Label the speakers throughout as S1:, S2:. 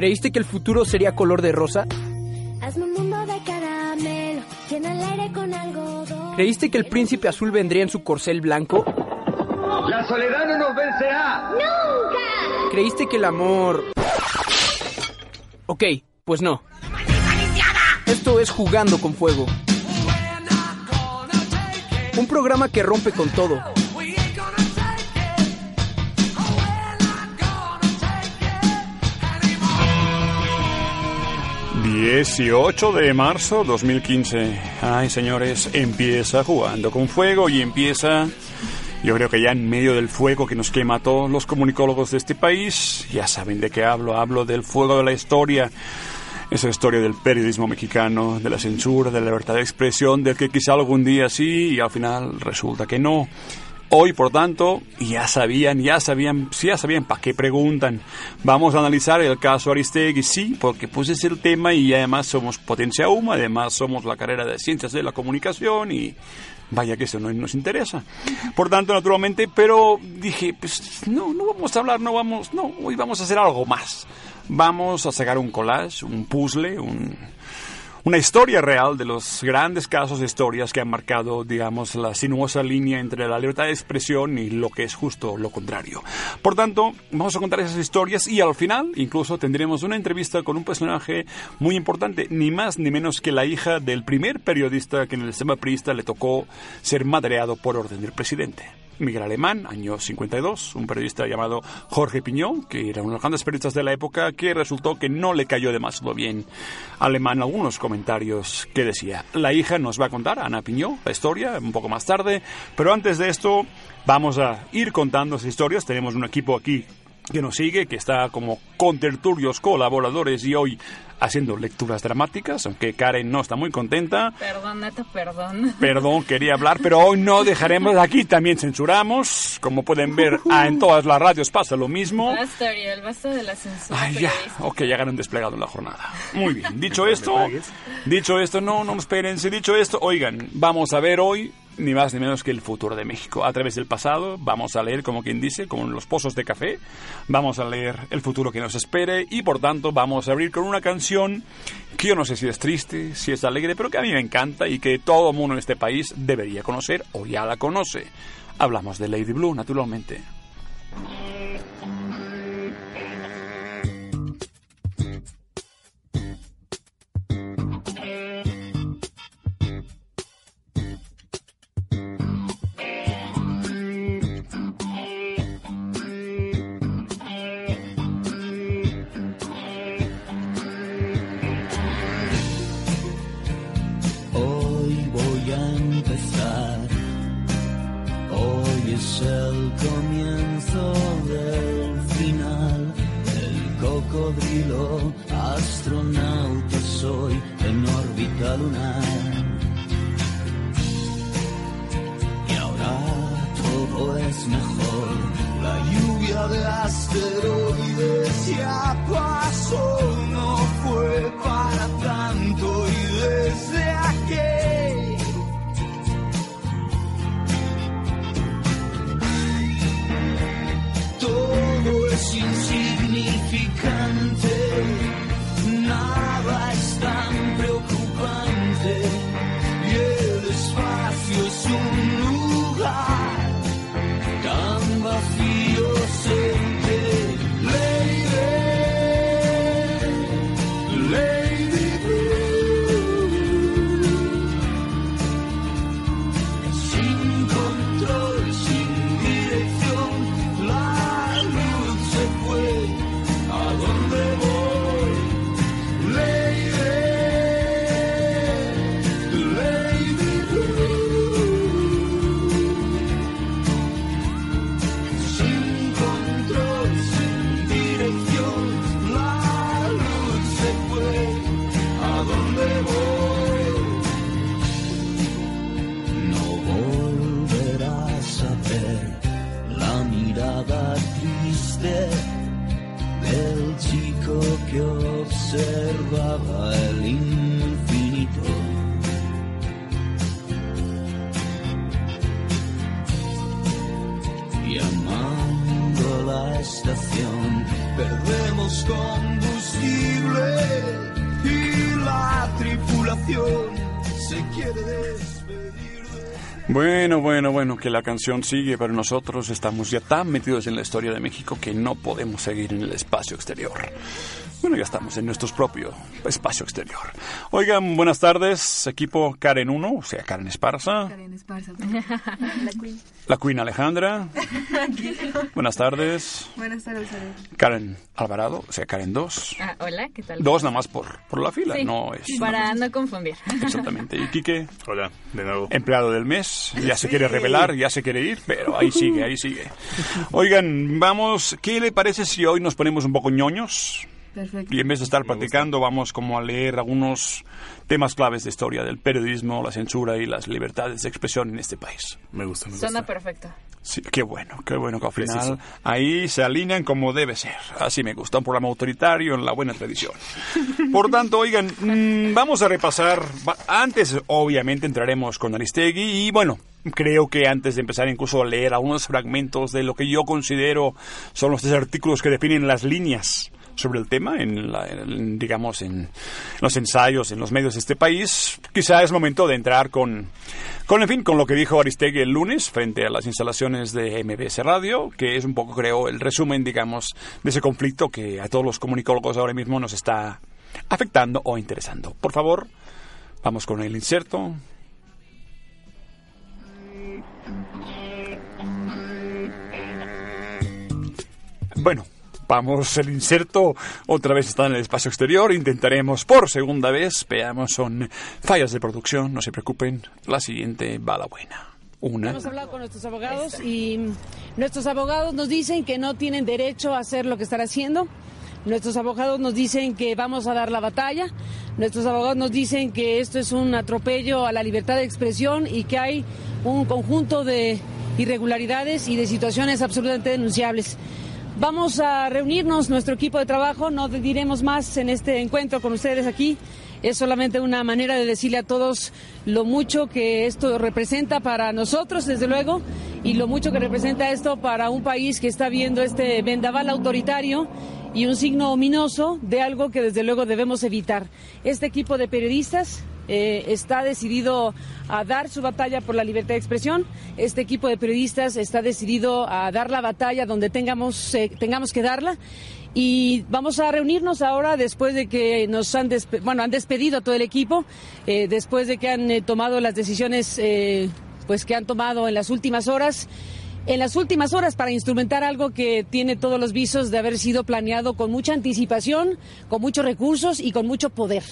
S1: ¿Creíste que el futuro sería color de rosa?
S2: Hazme un mundo de caramelo, llena el aire con algodón.
S1: ¿Creíste que el príncipe azul vendría en su corcel blanco?
S3: La soledad no nos vencerá.
S2: ¡Nunca!
S1: ¿Creíste que el amor... Ok, pues no. Esto es Jugando con Fuego. Un programa que rompe con todo.
S4: 18 de marzo 2015. Ay, señores, empieza jugando con fuego y empieza, yo creo que ya en medio del fuego que nos quema a todos los comunicólogos de este país, ya saben de qué hablo, hablo del fuego de la historia. Esa historia del periodismo mexicano, de la censura, de la libertad de expresión, del que quizá algún día sí y al final resulta que no. Hoy, por tanto, ya sabían, ya sabían, ya sabían para qué preguntan. Vamos a analizar el caso Aristegui, sí, porque pues es el tema y además somos Potencia UMA, además somos la carrera de Ciencias de la Comunicación y vaya que eso no nos interesa. Por tanto, naturalmente, pero dije, pues no, no vamos a hablar, no vamos, no, hoy vamos a hacer algo más. Vamos a sacar un collage, un puzzle, un una historia real de los grandes casos de historias que han marcado, digamos, la sinuosa línea entre la libertad de expresión y lo que es justo lo contrario. Por tanto, vamos a contar esas historias y al final incluso tendremos una entrevista con un personaje muy importante, ni más ni menos que la hija del primer periodista que en el sistema priista le tocó ser madreado por orden del presidente. Miguel Alemán, año 52, un periodista llamado Jorge Piñón, que era uno de los grandes periodistas de la época, que resultó que no le cayó demasiado bien Alemán algunos comentarios que decía. La hija nos va a contar, Ana Piñón, la historia, un poco más tarde, pero antes de esto vamos a ir contando esas historias. Tenemos un equipo aquí que nos sigue, que está como contertulios colaboradores y hoy haciendo lecturas dramáticas, aunque Karen no está muy contenta.
S5: Perdón, Neto, perdón.
S4: Perdón, quería hablar, pero hoy no dejaremos aquí, también censuramos. Como pueden ver, ah, en todas las radios pasa lo mismo.
S5: Basta, Ariel, basta de la censura.
S4: Ay, ya, ok, ya ganan desplegado en la jornada. Muy bien, dicho esto, dicho esto, no, no espérense, dicho esto, oigan, vamos a ver hoy ni más ni menos que el futuro de México. A través del pasado vamos a leer, como quien dice, como en los pozos de café, vamos a leer el futuro que nos espere y por tanto vamos a abrir con una canción que yo no sé si es triste, si es alegre, pero que a mí me encanta y que todo mundo en este país debería conocer o ya la conoce. Hablamos de Lady Blue, naturalmente.
S6: Asteroides ya la
S4: canción sigue, pero nosotros estamos ya tan metidos en la historia de México que no podemos seguir en el espacio exterior. Bueno, ya estamos en nuestro propio espacio exterior. Oigan, buenas tardes, equipo Karen 1, o sea, Karen Esparza.
S5: Karen Esparza.
S4: La Queen Alejandra. buenas tardes.
S5: Buenas tardes.
S4: Karen Alvarado, o sea, Karen 2.
S5: Ah, hola, ¿qué tal?
S4: Dos nada más por, por la fila,
S5: Sí,
S4: no es...
S5: Para no confundir.
S4: Exactamente. Y Quique,
S7: Hola, de nuevo.
S4: empleado del mes, ya se quiere revelar, ya se quiere ir, pero ahí sigue, ahí sigue. Oigan, vamos, ¿qué le parece si hoy nos ponemos un poco ñoños?
S5: Perfecto.
S4: Y en vez de estar platicando, vamos como a leer algunos temas claves de historia del periodismo, la censura y las libertades de expresión en este país.
S7: Me gusta, me gusta.
S5: Suena perfecto.
S4: Sí, qué bueno, qué bueno que al final
S7: Preciso.
S4: ahí se alinean como debe ser. Así me gusta, un programa autoritario en la buena tradición. Por tanto, oigan, mm, vamos a repasar. Antes, obviamente, entraremos con Aristegui y bueno. Creo que antes de empezar incluso a leer algunos fragmentos de lo que yo considero son los tres artículos que definen las líneas sobre el tema, en, la- digamos, en los ensayos, en los medios de este país, quizá es momento de entrar con, con, en fin, con lo que dijo Aristegui el lunes frente a las instalaciones de MBS Radio, que es un poco, creo, el resumen, digamos, de ese conflicto que a todos los comunicólogos ahora mismo nos está afectando o interesando. Por favor, vamos con el inserto. Bueno, vamos, el inserto otra vez está en el espacio exterior. Intentaremos por segunda vez. Veamos, son fallas de producción, no se preocupen. La siguiente va la buena. Una.
S8: Hemos hablado con nuestros abogados y nuestros abogados nos dicen que no tienen derecho a hacer lo que están haciendo. Nuestros abogados nos dicen que vamos a dar la batalla. Nuestros abogados nos dicen que esto es un atropello a la libertad de expresión y que hay un conjunto de irregularidades y de situaciones absolutamente denunciables. Vamos a reunirnos, nuestro equipo de trabajo, no diremos más en este encuentro con ustedes aquí. Es solamente una manera de decirle a todos lo mucho que esto representa para nosotros, desde luego, y lo mucho que representa esto para un país que está viendo este vendaval autoritario y un signo ominoso de algo que desde luego debemos evitar. Este equipo de periodistas eh, está decidido a dar su batalla por la libertad de expresión. Este equipo de periodistas está decidido a dar la batalla donde tengamos, eh, tengamos que darla. Y vamos a reunirnos ahora después de que nos han, bueno, han despedido a todo el equipo, eh, después de que han tomado las decisiones pues que han tomado en las últimas horas en las últimas horas para instrumentar algo que tiene todos los visos de haber sido planeado con mucha anticipación, con muchos recursos y con mucho poder.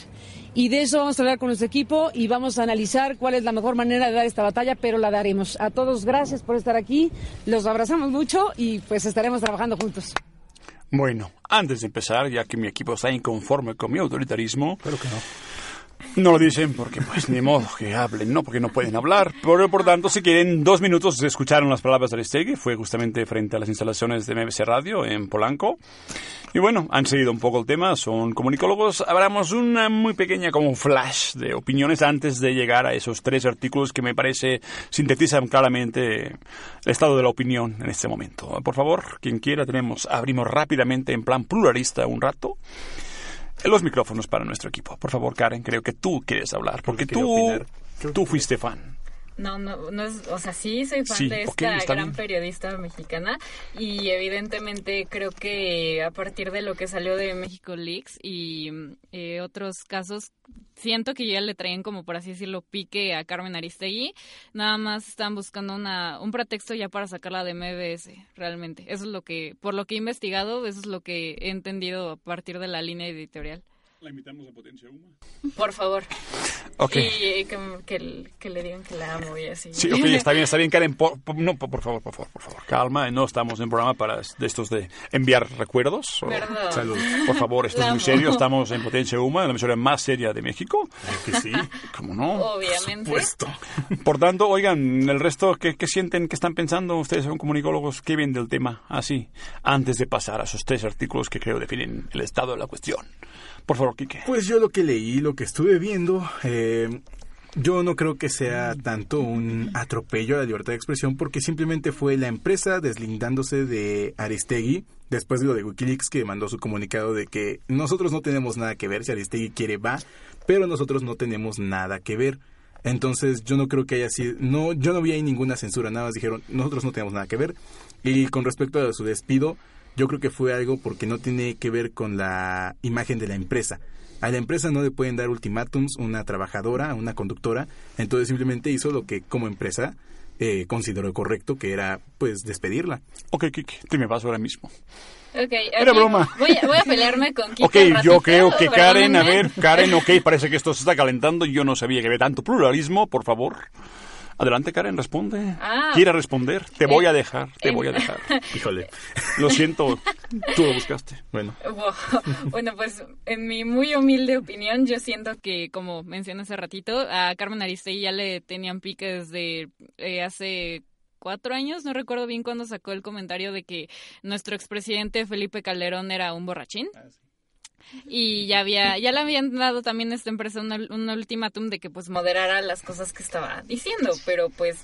S8: Y de eso vamos a hablar con nuestro equipo y vamos a analizar cuál es la mejor manera de dar esta batalla, pero la daremos. A todos gracias por estar aquí, los abrazamos mucho y pues estaremos trabajando juntos.
S4: Bueno, antes de empezar, ya que mi equipo está inconforme con mi autoritarismo. Pero que no. No lo dicen porque, pues, ni modo que hablen, ¿no? Porque no pueden hablar. Pero, por tanto, si quieren dos minutos, escucharon las palabras de Aristegui. Fue justamente frente a las instalaciones de MBC Radio en Polanco. Y bueno, han seguido un poco el tema, son comunicólogos. Hablamos una muy pequeña como flash de opiniones antes de llegar a esos tres artículos que me parece sintetizan claramente el estado de la opinión en este momento. Por favor, quien quiera, tenemos, abrimos rápidamente en plan pluralista un rato los micrófonos para nuestro equipo. Por favor, Karen, creo que tú quieres hablar, porque tú, tú fuiste fan.
S5: No, no, no es, o sea, sí soy fan
S4: Sí,
S5: de esta gran
S4: bien.
S5: periodista mexicana y evidentemente creo que a partir de lo que salió de México Leaks y eh, otros casos, siento que ya le traían como por así decirlo pique a Carmen Aristegui, nada más están buscando una, un pretexto ya para sacarla de MBS, realmente. Eso es lo que, por lo que he investigado, eso es lo que he entendido a partir de la línea editorial.
S4: La invitamos a Potencia Uma.
S5: Por favor.
S4: Ok.
S5: Y eh, que, que- que le digan que la amo y así.
S4: Sí, ok, está bien, está bien, Karen. Por, por- no, por, por favor, por favor, por favor. Calma, no estamos en programa para de estos de enviar recuerdos. o-. Por favor, esto es
S5: La
S4: muy
S5: amo.
S4: serio. Estamos en Potencia Uma, la emisora más seria de México.
S7: Que sí.
S4: ¿Cómo no?
S5: Obviamente.
S7: Puesto.
S4: Por tanto, oigan, el resto, ¿qué, qué sienten, qué están pensando ustedes, son comunicólogos? ¿Qué ven del tema? Así, antes de pasar a esos tres artículos que creo definen el estado de la cuestión. Por favor,
S7: Pues yo lo que leí, lo que estuve viendo, eh, yo no creo que sea tanto un atropello a la libertad de expresión porque simplemente fue la empresa deslindándose de Aristegui después de lo de Wikileaks que mandó su comunicado de que nosotros no tenemos nada que ver, si Aristegui quiere va, pero nosotros no tenemos nada que ver. Entonces yo no creo que haya sido, no, yo no vi ahí ninguna censura, nada más dijeron, nosotros no tenemos nada que ver. Y con respecto a su despido, yo creo que fue algo porque no tiene que ver con la imagen de la empresa. A la empresa no le pueden dar ultimátums una trabajadora, una conductora, entonces simplemente hizo lo que como empresa eh, consideró correcto, que era pues despedirla.
S4: Ok, Kike, te me vas ahora mismo.
S5: Ok,
S4: Era
S5: ok,
S4: broma.
S5: Voy a, voy a pelearme con Kike
S4: Ok, yo creo que Karen, a ver, Karen, ok, parece que esto se está calentando. Yo no sabía que había tanto pluralismo, por favor. Adelante, Karen, responde.
S5: Ah.
S4: ¿Quiere responder? Te voy a dejar, te voy a dejar.
S7: Híjole.
S4: Lo siento, tú lo buscaste.
S7: Bueno.
S5: Bueno, pues en mi muy humilde opinión, yo siento que, como mencioné hace ratito, a Carmen Aristegui ya le tenían pique desde eh, hace cuatro años, no recuerdo bien cuándo sacó el comentario de que nuestro expresidente Felipe Calderón era un borrachín. Y ya había, ya le habían dado también a esta empresa un, ultimátum de que pues moderara las cosas que estaba diciendo, pero pues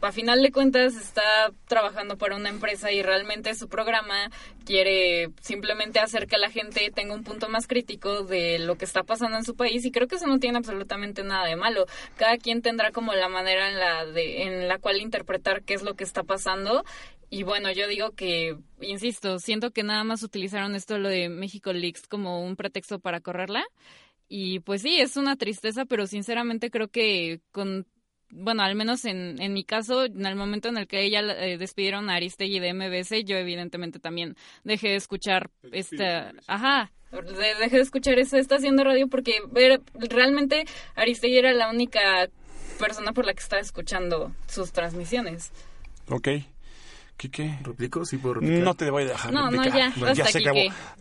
S5: a final de cuentas está trabajando para una empresa y realmente su programa quiere simplemente hacer que la gente tenga un punto más crítico de lo que está pasando en su país y creo que eso no tiene absolutamente nada de malo. Cada quien tendrá como la manera en la de en la cual interpretar qué es lo que está pasando y bueno, yo digo que insisto, siento que nada más utilizaron esto lo de México Leaks como un pretexto para correrla. Y pues sí, es una tristeza, pero sinceramente creo que con bueno, al menos en, en mi caso, en el momento en el que ella eh, despidieron a Aristegui de MBS, yo evidentemente también dejé de escuchar esta... Ajá, de- dejé de escuchar esa estación de radio porque ver- realmente Aristegui era la única persona por la que estaba escuchando sus transmisiones.
S4: Ok. Quique.
S7: ¿replico? Sí, puedo replicar.
S4: No te voy a dejar
S5: No, no,
S4: replicar.
S5: ya, basta,
S4: se acabó.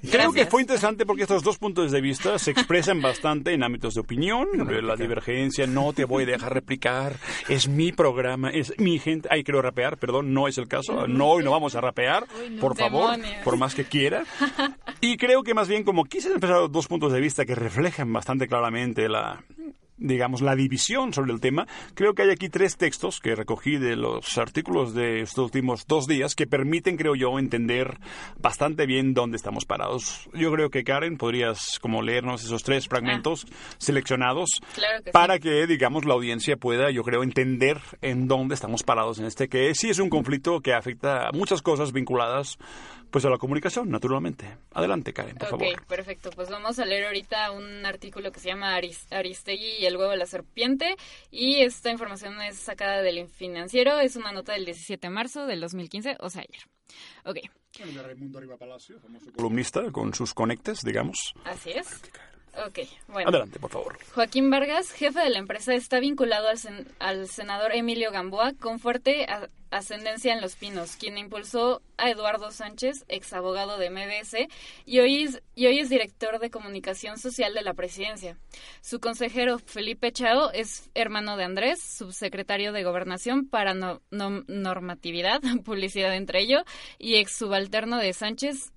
S4: Creo que fue interesante porque estos dos puntos de vista se expresan bastante en ámbitos de opinión, la divergencia. No te voy a dejar replicar. Es mi programa, es mi gente. Ay, quiero rapear, perdón, no es el caso. No, hoy no vamos a rapear, por favor,
S5: Demonios.
S4: por más que quiera. Y creo que más bien como quise empezar dos puntos de vista que reflejan bastante claramente la digamos, la división sobre el tema, creo que hay aquí tres textos que recogí de los artículos de estos últimos dos días que permiten, creo yo, entender bastante bien dónde estamos parados. Yo creo que, Karen, podrías como leernos esos tres fragmentos seleccionados
S5: Claro que sí.
S4: para que, digamos, la audiencia pueda, yo creo, entender en dónde estamos parados en este, que sí es un conflicto que afecta a muchas cosas vinculadas pues a la comunicación, naturalmente. Adelante, Karen, por
S5: ok,
S4: favor.
S5: perfecto. Pues vamos a leer ahorita un artículo que se llama Aris- Aristegui y el huevo de la serpiente. Y esta información es sacada del financiero. Es una nota del 17 de marzo del 2015, o sea, ayer. Ok,
S4: Columnista con sus conectes, digamos.
S5: así es. Ok, bueno.
S4: Adelante, por favor.
S5: Joaquín Vargas, jefe de la empresa, está vinculado al, sen- al senador Emilio Gamboa con fuerte ascendencia en Los Pinos, quien impulsó a Eduardo Sánchez, ex abogado de MBS, y hoy, es, y hoy es director de comunicación social de la presidencia. Su consejero Felipe Chao es hermano de Andrés, subsecretario de Gobernación para no- no- normatividad, publicidad entre ello, y ex subalterno de Sánchez,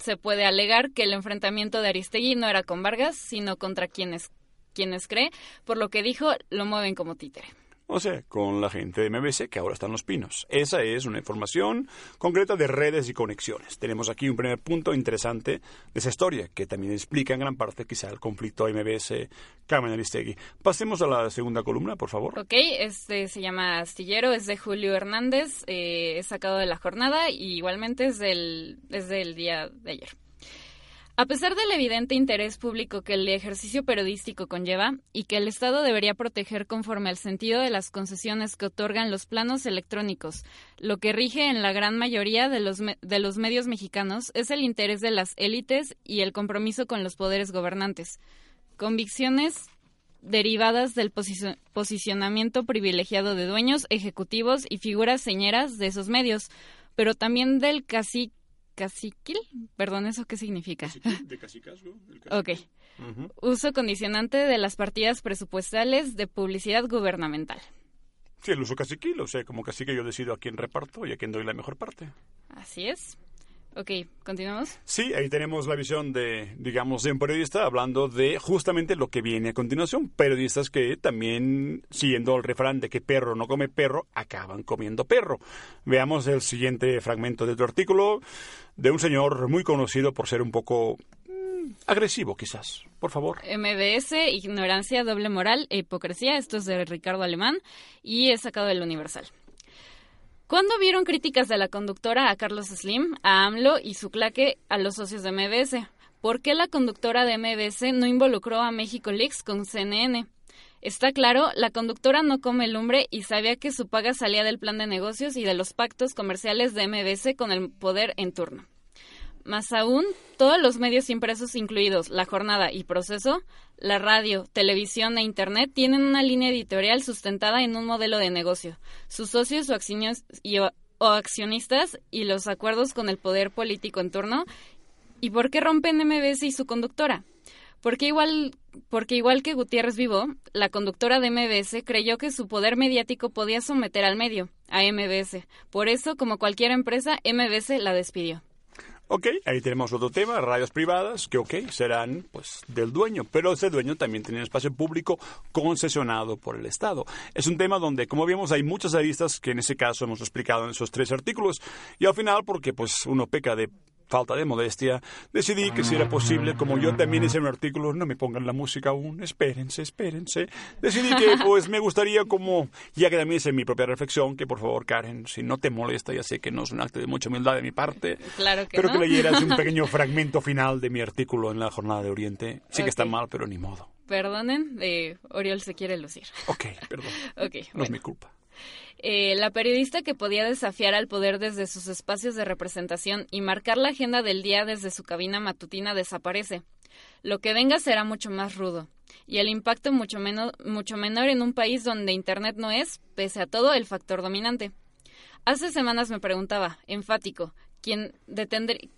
S5: se puede alegar que el enfrentamiento de Aristegui no era con Vargas, sino contra quienes, quienes cree, por lo que dijo, lo mueven como títere.
S4: O sea, con la gente de MBC que ahora están los pinos. Esa es una información concreta de redes y conexiones. Tenemos aquí un primer punto interesante de esa historia, que también explica en gran parte quizá el conflicto MBS Carmen Aristegui. Pasemos a la segunda columna, por favor.
S5: Ok, este se llama Astillero, es de Julio Hernández, eh, es sacado de la jornada y igualmente es del, es del día de ayer. A pesar del evidente interés público que el ejercicio periodístico conlleva y que el Estado debería proteger conforme al sentido de las concesiones que otorgan los planos electrónicos, lo que rige en la gran mayoría de los, de los medios mexicanos es el interés de las élites y el compromiso con los poderes gobernantes. Convicciones derivadas del posicio- posicionamiento privilegiado de dueños, ejecutivos y figuras señeras de esos medios, pero también del cacique caciquil, perdón, ¿eso qué significa?
S4: De cacicazgo.
S5: Ok. Uso condicionante de las partidas presupuestales de publicidad gubernamental.
S4: Sí, el uso caciquil, o sea, como cacique yo decido a quién reparto y a quién doy la mejor parte.
S5: Así es. Ok, ¿continuamos?
S4: Sí, ahí tenemos la visión de, digamos, de un periodista hablando de justamente lo que viene a continuación. Periodistas que también, siguiendo el refrán de que perro no come perro, acaban comiendo perro. Veamos el siguiente fragmento de tu artículo de un señor muy conocido por ser un poco mm, agresivo, quizás. Por favor.
S5: MBS, ignorancia, doble moral e hipocresía. Esto es de Ricardo Alemán y es sacado del Universal. ¿Cuándo vieron críticas de la conductora a Carlos Slim, a AMLO y su claque a los socios de MBS? ¿Por qué la conductora de MBS no involucró a México Leaks con CNN? Está claro, la conductora no come lumbre y sabía que su paga salía del plan de negocios y de los pactos comerciales de MBS con el poder en turno. Más aún, todos los medios impresos, incluidos La Jornada y Proceso, la radio, televisión e Internet, tienen una línea editorial sustentada en un modelo de negocio. Sus socios o, o accionistas y los acuerdos con el poder político en turno. ¿Y por qué rompen MBS y su conductora? Porque igual, porque igual que Gutiérrez Vivo, la conductora de MBS creyó que su poder mediático podía someter al medio, a MBS. Por eso, como cualquier empresa, MBS la despidió.
S4: Ok, ahí tenemos otro tema, radios privadas, que ok, serán pues del dueño, pero ese dueño también tiene un espacio público concesionado por el Estado. Es un tema donde, como vemos, hay muchas aristas que en ese caso hemos explicado en esos tres artículos, y al final, porque pues uno peca de falta de modestia, decidí que si era posible, como yo también hice un artículo, no me pongan la música aún, espérense, espérense. Decidí que pues me gustaría como, ya que también hice mi propia reflexión, que por favor Karen, si no te molesta, ya sé que no es un acto de mucha humildad de mi parte,
S5: Claro que
S4: pero
S5: no.
S4: que leyeras un pequeño fragmento final de mi artículo en la Jornada de Oriente. Sí que está mal, pero ni modo.
S5: Perdonen, eh, Oriol se quiere lucir.
S4: Ok, perdón.
S5: Ok,
S4: No es
S5: bueno.
S4: mi culpa.
S5: Eh, la periodista que podía desafiar al poder desde sus espacios de representación y marcar la agenda del día desde su cabina matutina desaparece. Lo que venga será mucho más rudo y el impacto mucho, menos, mucho menor en un país donde Internet no es, pese a todo, el factor dominante. Hace semanas me preguntaba, enfático, ¿quién,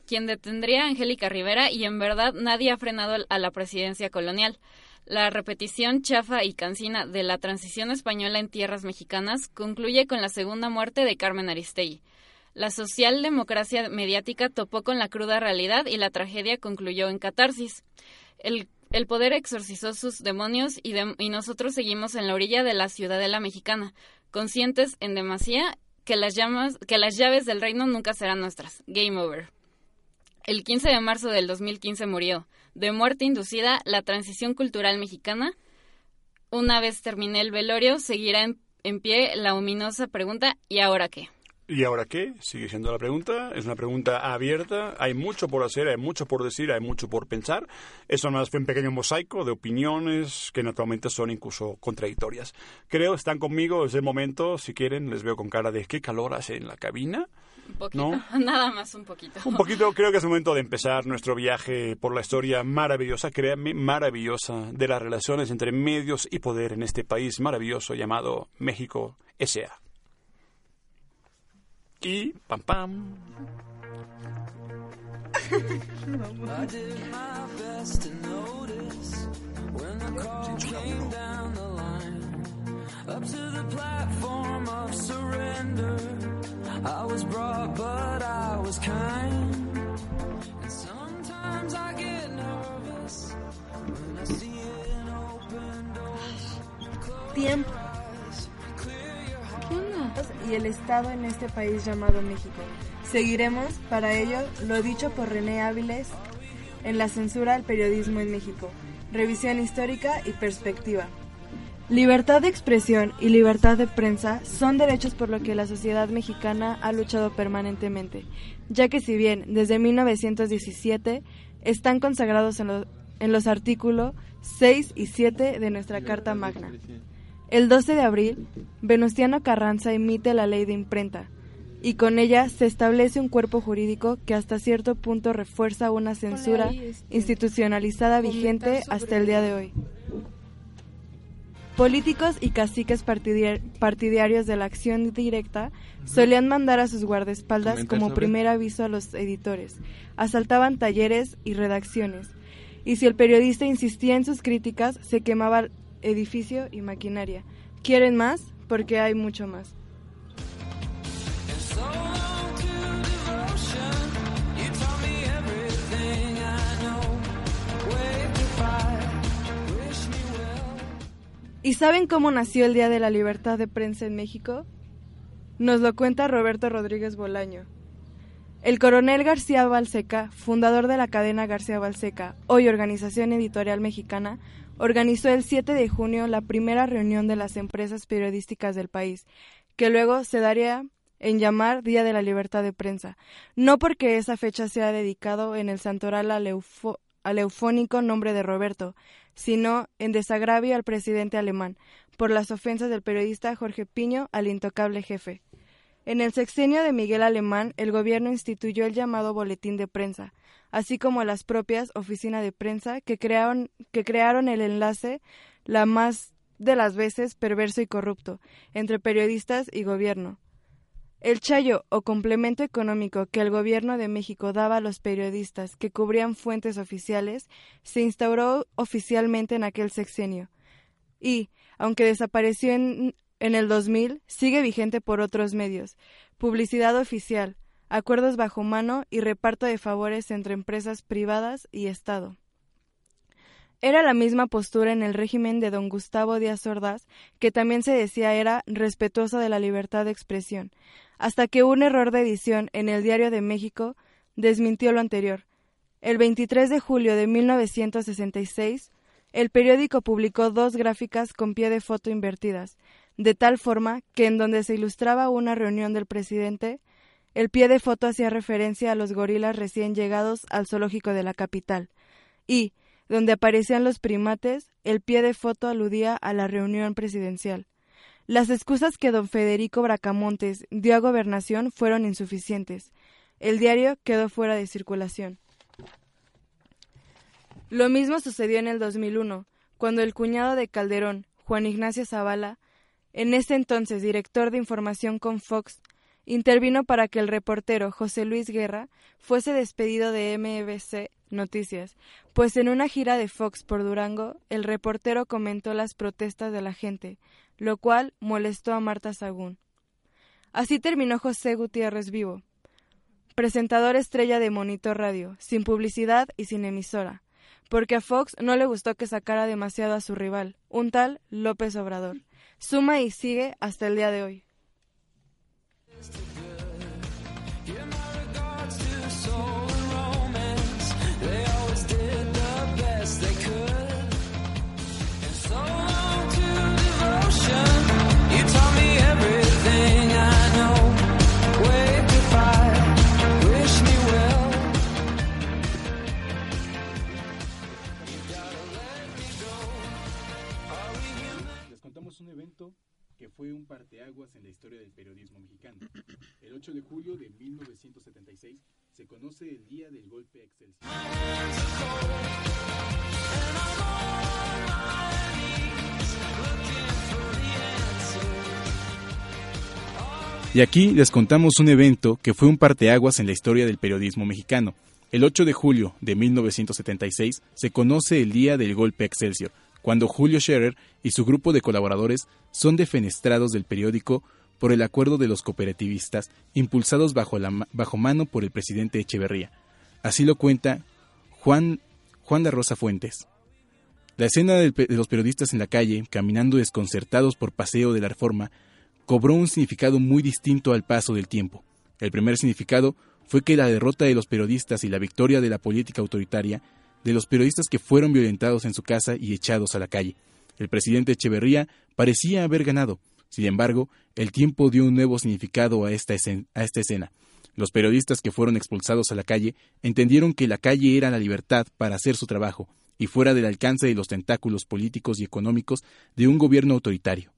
S5: quién detendría a Angélica Rivera y en verdad nadie ha frenado a la presidencia colonial. La repetición chafa y cansina de la transición española en tierras mexicanas concluye con la segunda muerte de Carmen Aristegui. La socialdemocracia mediática topó con la cruda realidad y la tragedia concluyó en catarsis. El, poder exorcizó sus demonios y, y nosotros seguimos en la orilla de la ciudadela mexicana, conscientes en demasía que las, llamas, que las llaves del reino nunca serán nuestras. Game over. El 15 de marzo del 2015 murió, de muerte inducida, la transición cultural mexicana. Una vez termine el velorio, seguirá en, pie la ominosa pregunta ¿y ahora qué?
S4: ¿Y ahora qué? Sigue siendo la pregunta. Es una pregunta abierta. Hay mucho por hacer, hay mucho por decir, hay mucho por pensar. Eso más fue un pequeño mosaico de opiniones que naturalmente son incluso contradictorias. Creo, están conmigo desde el momento. Si quieren, les veo con cara de qué calor hace en la cabina.
S5: Un poquito,
S4: ¿No?
S5: nada más un poquito.
S4: Un poquito, creo que es momento de empezar nuestro viaje por la historia maravillosa, créanme, maravillosa, de las relaciones entre medios y poder en este país maravilloso llamado México S.A. Y, pam, pam.
S6: Up to the platform of surrender. I was brought, but I was kind. And sometimes I get nervous when I see an open door.
S9: Tiempo. Y el Estado en este país llamado México. Seguiremos, para ello, lo dicho por René Áviles en la censura al periodismo en México. Revisión histórica y perspectiva. Libertad de expresión y libertad de prensa son derechos por los que la sociedad mexicana ha luchado permanentemente, ya que si bien desde 1917 están consagrados en, lo- en los artículos 6 y 7 de nuestra Carta Magna. El 12 de abril, Venustiano Carranza emite la ley de imprenta, y con ella se establece un cuerpo jurídico que hasta cierto punto refuerza una censura
S8: este,
S9: institucionalizada vigente hasta el día de hoy. Políticos y caciques partidarios de la acción directa solían mandar a sus guardaespaldas como primer aviso a los editores, asaltaban talleres y redacciones, y si el periodista insistía en sus críticas, se quemaba edificio y maquinaria. ¿Quieren más? Porque hay mucho más. ¿Y saben cómo nació el Día de la Libertad de Prensa en México? Nos lo cuenta Roberto Rodríguez Bolaño. El coronel García Balseca, fundador de la cadena García Balseca, hoy Organización Editorial Mexicana, organizó el 7 de junio la primera reunión de las empresas periodísticas del país, que luego se daría en llamar Día de la Libertad de Prensa, no porque esa fecha sea dedicado en el santoral al, eufónico nombre de Roberto, sino en desagravio al presidente alemán por las ofensas del periodista Jorge Piño al intocable jefe. En el sexenio de Miguel Alemán, el gobierno instituyó el llamado boletín de prensa, así como las propias oficinas de prensa que crearon, que crearon el enlace, la más de las veces perverso y corrupto, entre periodistas y gobierno. El chayo o complemento económico que el gobierno de México daba a los periodistas que cubrían fuentes oficiales se instauró oficialmente en aquel sexenio y, aunque desapareció en, el 2000, sigue vigente por otros medios, publicidad oficial, acuerdos bajo mano y reparto de favores entre empresas privadas y Estado. Era la misma postura en el régimen de don Gustavo Díaz Ordaz, que también se decía era respetuoso de la libertad de expresión, hasta que un error de edición en el Diario de México desmintió lo anterior. El 23 de julio de 1966, el periódico publicó dos gráficas con pie de foto invertidas, de tal forma que en donde se ilustraba una reunión del presidente, el pie de foto hacía referencia a los gorilas recién llegados al zoológico de la capital, y, donde aparecían los primates, el pie de foto aludía a la reunión presidencial. Las excusas que don Federico Bracamontes dio a gobernación fueron insuficientes. El diario quedó fuera de circulación. Lo mismo sucedió en el 2001, cuando el cuñado de Calderón, Juan Ignacio Zavala, en ese entonces director de información con Fox, intervino para que el reportero José Luis Guerra fuese despedido de MBC Noticias, pues en una gira de Fox por Durango, el reportero comentó las protestas de la gente, lo cual molestó a Marta Sagún. Así terminó José Gutiérrez Vivo, presentador estrella de Monitor Radio, sin publicidad y sin emisora, porque a Fox no le gustó que sacara demasiado a su rival, un tal López Obrador. Suma y sigue hasta el día de hoy.
S7: Que fue un parteaguas en la historia del periodismo mexicano. El 8 de julio de 1976 se conoce el día del golpe Excelsior. Y aquí les contamos un evento que fue un parteaguas en la historia del periodismo mexicano. El 8 de julio de 1976 se conoce el día del golpe Excelsior, cuando Julio Scherer y su grupo de colaboradores son defenestrados del periódico por el acuerdo de los cooperativistas impulsados bajo, la, bajo mano por el presidente Echeverría. Así lo cuenta Juan, Juan de Rosa Fuentes. La escena de los periodistas en la calle, caminando desconcertados por paseo de la reforma, cobró un significado muy distinto al paso del tiempo. El primer significado fue que la derrota de los periodistas y la victoria de la política autoritaria de los periodistas que fueron violentados en su casa y echados a la calle. El presidente Echeverría parecía haber ganado. Sin embargo, el tiempo dio un nuevo significado a esta, escen- a esta escena. Los periodistas que fueron expulsados a la calle entendieron que la calle era la libertad para hacer su trabajo y fuera del alcance de los tentáculos políticos y económicos de un gobierno autoritario.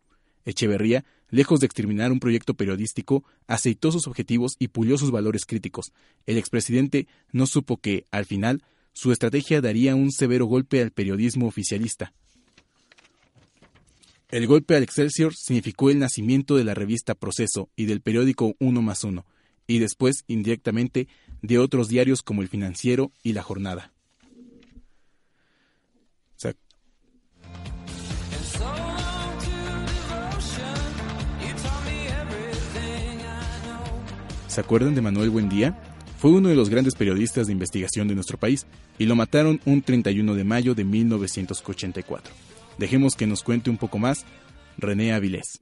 S7: Echeverría, lejos de exterminar un proyecto periodístico, aceitó sus objetivos y pulió sus valores críticos. El expresidente no supo que, al final, su estrategia daría un severo golpe al periodismo oficialista. El golpe al Excelsior significó el nacimiento de la revista Proceso y del periódico Uno más Uno, y después, indirectamente, de otros diarios como El Financiero y La Jornada. ¿Se acuerdan de Manuel Buendía? Fue uno de los grandes periodistas de investigación de nuestro país y lo mataron un 31 de mayo de 1984. Dejemos que nos cuente un poco más René Avilés.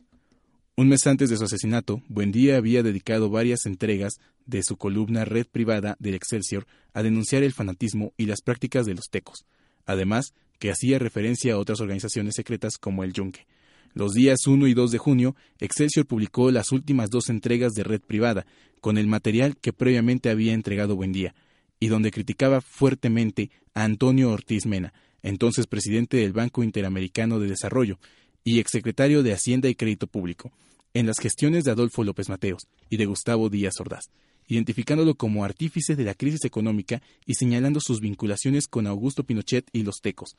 S7: Un mes antes de su asesinato, Buendía había dedicado varias entregas de su columna Red Privada del Excelsior a denunciar el fanatismo y las prácticas de los tecos, además que hacía referencia a otras organizaciones secretas como el Yunque. Los días 1 y 2 de junio, Excelsior publicó las últimas dos entregas de Red Privada, con el material que previamente había entregado Buendía, y donde criticaba fuertemente a Antonio Ortiz Mena, entonces presidente del Banco Interamericano de Desarrollo y exsecretario de Hacienda y Crédito Público, en las gestiones de Adolfo López Mateos y de Gustavo Díaz Ordaz, identificándolo como artífice de la crisis económica y señalando sus vinculaciones con Augusto Pinochet y los tecos.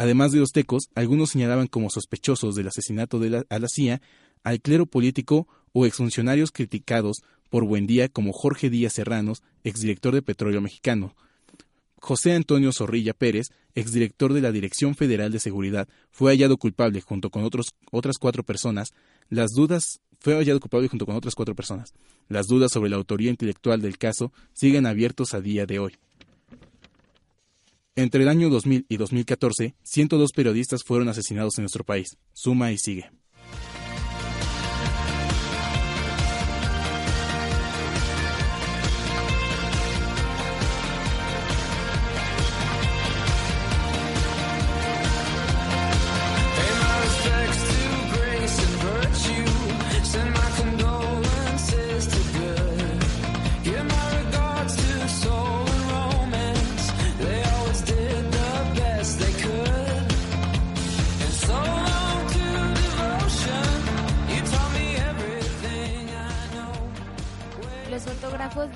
S7: Además de los tecos, algunos señalaban como sospechosos del asesinato de la, a la CIA al clero político o exfuncionarios criticados por Buendía como Jorge Díaz Serranos, exdirector de Petróleo Mexicano, José Antonio Zorrilla Pérez, exdirector de la Dirección Federal de Seguridad, fue hallado culpable junto con otros, otras cuatro personas. Las dudas fue hallado culpable junto con otras cuatro personas. Las dudas sobre la autoría intelectual del caso siguen abiertos a día de hoy. Entre el año 2000 y 2014, 102 periodistas fueron asesinados en nuestro país. Suma y sigue.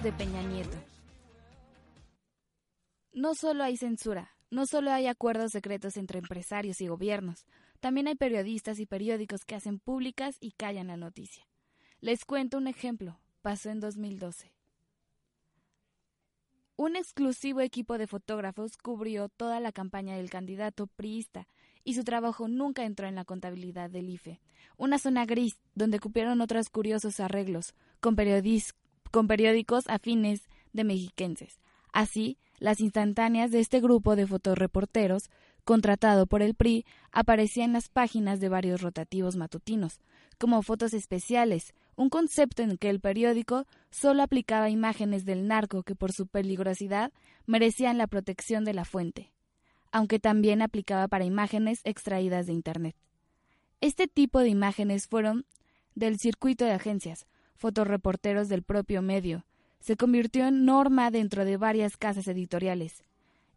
S10: De Peña Nieto. No solo hay censura, no solo hay acuerdos secretos entre empresarios y gobiernos, también hay periodistas y periódicos que hacen públicas y callan la noticia. Les cuento un ejemplo, pasó en 2012. Un exclusivo equipo de fotógrafos cubrió toda la campaña del candidato priista y su trabajo nunca entró en la contabilidad del IFE, una zona gris donde cupieron otros curiosos arreglos con, periodis- con periódicos afines de mexiquenses. Así, las instantáneas de este grupo de fotoreporteros, contratado por el PRI, aparecían en las páginas de varios rotativos matutinos, como fotos especiales, un concepto en que el periódico solo aplicaba imágenes del narco que por su peligrosidad merecían la protección de la fuente, aunque también aplicaba para imágenes extraídas de Internet. Este tipo de imágenes fueron del circuito de agencias, fotoreporteros del propio medio, se convirtió en norma dentro de varias casas editoriales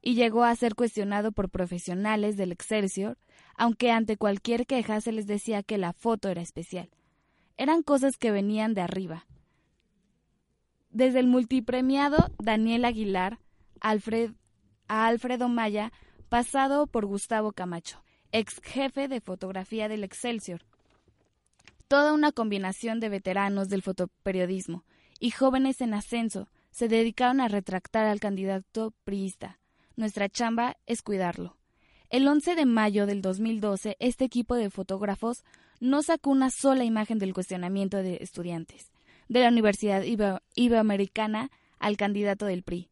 S10: y llegó a ser cuestionado por profesionales del Excelsior, aunque ante cualquier queja se les decía que la foto era especial. Eran cosas que venían de arriba. Desde el multipremiado Daniel Aguilar a Alfredo Maya, pasado por Gustavo Camacho, ex jefe de fotografía del Excelsior. Toda una combinación de veteranos del fotoperiodismo y jóvenes en ascenso se dedicaron a retractar al candidato priista. Nuestra chamba es cuidarlo. El 11 de mayo del 2012, este equipo de fotógrafos no sacó una sola imagen del cuestionamiento de estudiantes de la Universidad Ibe- Iberoamericana al candidato del PRI.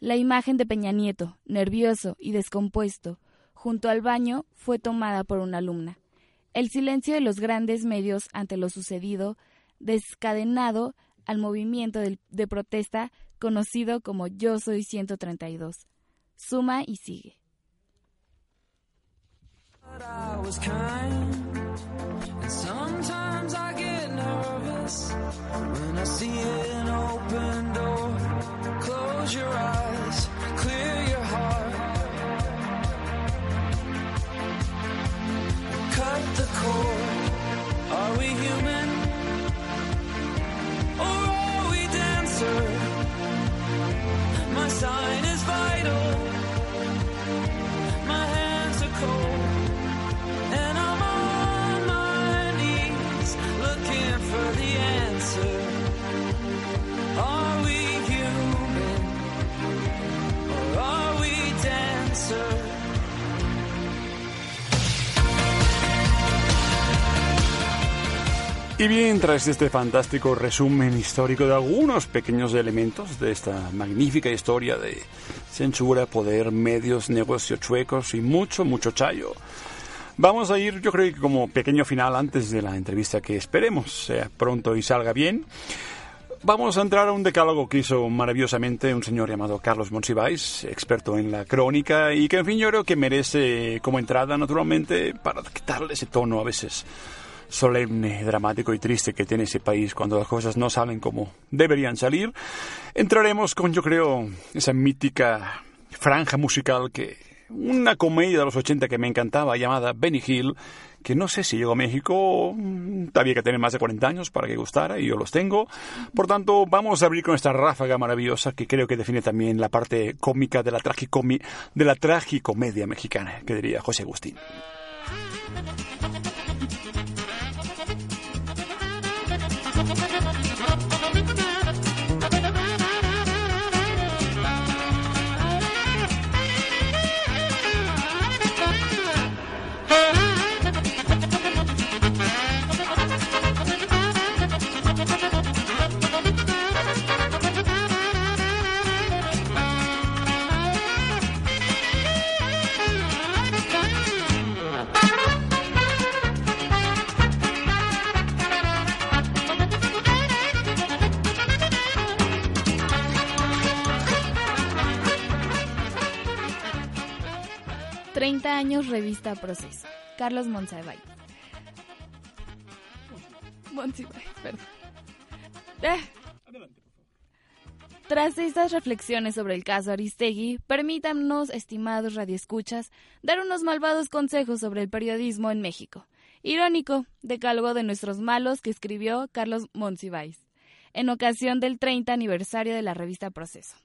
S10: La imagen de Peña Nieto, nervioso y descompuesto, junto al baño, fue tomada por una alumna. El silencio de los grandes medios ante lo sucedido, descadenado al movimiento de protesta conocido como Yo Soy 132. Suma y sigue.
S6: But I was sign
S4: Y bien, tras este fantástico resumen histórico de algunos pequeños elementos de esta magnífica historia de censura, poder, medios, negocios chuecos y mucho, mucho chayo, Vamos a ir, yo creo que como pequeño final antes de la entrevista que esperemos sea pronto y salga bien. Vamos a entrar a un decálogo que hizo maravillosamente un señor llamado Carlos Monsiváis, experto en la crónica, y que en fin yo creo que merece como entrada naturalmente para quitarle ese tono a veces solemne, dramático y triste que tiene ese país cuando las cosas no salen como deberían salir. Entraremos con yo creo esa mítica franja musical que una comedia de los 80 que me encantaba llamada Benny Hill que no sé si llegó a México, mm, había que tener más de 40 años para que gustara, y yo los tengo. Por tanto, vamos a abrir con esta ráfaga maravillosa que creo que define también la parte cómica de la, tragicomi de la tragicomedia mexicana, que diría José Agustín.
S10: 30 años revista Proceso. Carlos Monsiváis. Monsiváis, perdón. Eh. Tras estas reflexiones sobre el caso Aristegui, permítanos, estimados radioescuchas, dar unos malvados consejos sobre el periodismo en México. Irónico, decálogo de nuestros malos que escribió Carlos Monsiváis, en ocasión del 30 aniversario de la revista Proceso.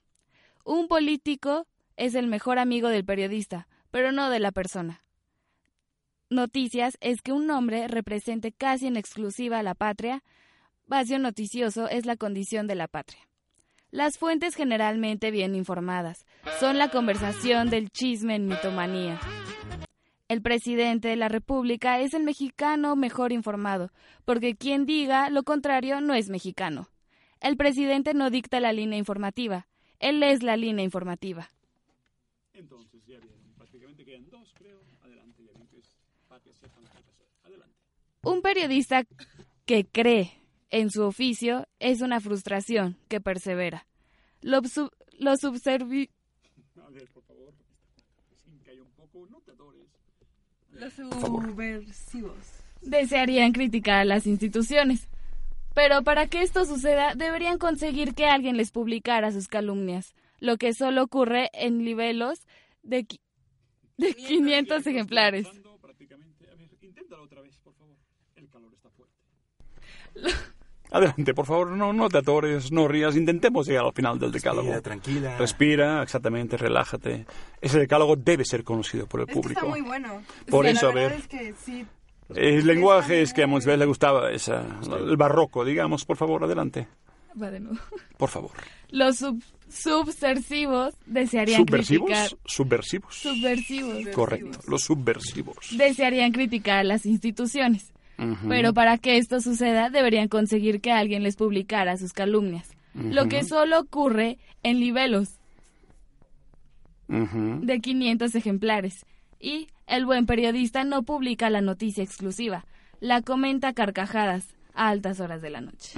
S10: Un político es el mejor amigo del periodista, pero no de la persona. Noticias es que un nombre represente casi en exclusiva a la patria. Vacío noticioso es la condición de la patria. Las fuentes generalmente bien informadas son la conversación del chisme en mitomanía. El presidente de la República es el mexicano mejor informado, porque quien diga lo contrario no es mexicano. El presidente no dicta la línea informativa, él es la línea informativa.
S4: Entonces, ya prácticamente quedan dos, creo. Adelante, ya ven que es para que sepan qué pasó. Adelante.
S10: Un periodista que cree en su oficio es una frustración que persevera. Lo, sub- lo subservi-
S4: A ver, por favor. Sin que haya un poco, no te adores.
S9: Los subversivos.
S10: desearían criticar a las instituciones. Pero para que esto suceda, deberían conseguir que alguien les publicara sus calumnias, lo que solo ocurre en nivelos de, de 500 ejemplares.
S4: Prácticamente. A ver, inténtalo otra vez, por favor. El calor está fuerte. Adelante, por favor, no, no te atores, no rías. Intentemos llegar al final del decálogo.
S7: Respira, tranquila.
S4: Respira, exactamente, relájate. Ese decálogo debe ser conocido por el
S9: Es que
S4: público.
S9: está muy bueno.
S4: Por
S9: Sí,
S4: eso,
S9: la
S4: a ver.
S9: es que sí.
S4: El lenguaje es que a Monsiváis le gustaba esa, el barroco, digamos. Por favor, adelante.
S10: Va de nuevo.
S4: Por favor.
S10: Los sub- subversivos desearían
S4: ¿Subversivos?
S10: criticar.
S4: Subversivos.
S10: Subversivos.
S4: Correcto, los subversivos.
S10: Desearían criticar a las instituciones. Pero para que esto suceda, deberían conseguir que alguien les publicara sus calumnias. Lo que solo ocurre en libelos de 500 ejemplares. Y el buen periodista no publica la noticia exclusiva, la comenta a carcajadas altas horas de la noche.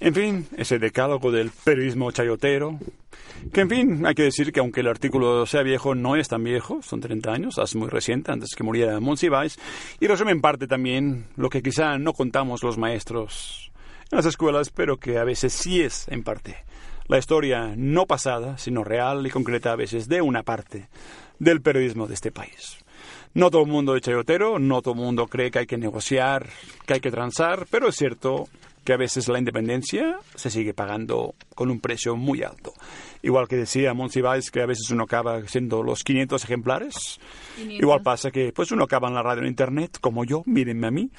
S4: En fin, ese decálogo del periodismo chayotero. Que en fin, hay que decir que aunque el artículo sea viejo, no es tan viejo, son 30 años, es muy reciente, antes que muriera Monsiváis, y resume en parte también lo que quizá no contamos los maestros en las escuelas, pero que a veces sí es en parte. La historia no pasada, sino real y concreta a veces de una parte del periodismo de este país. No todo el mundo es chayotero, no todo el mundo cree que hay que negociar, que hay que transar, pero es cierto que a veces la independencia se sigue pagando con un precio muy alto. Igual que decía Monsiváis que a veces uno acaba siendo los 500 ejemplares,
S10: 500.
S4: igual pasa que pues uno acaba en la radio en internet, como yo, mírenme a mí.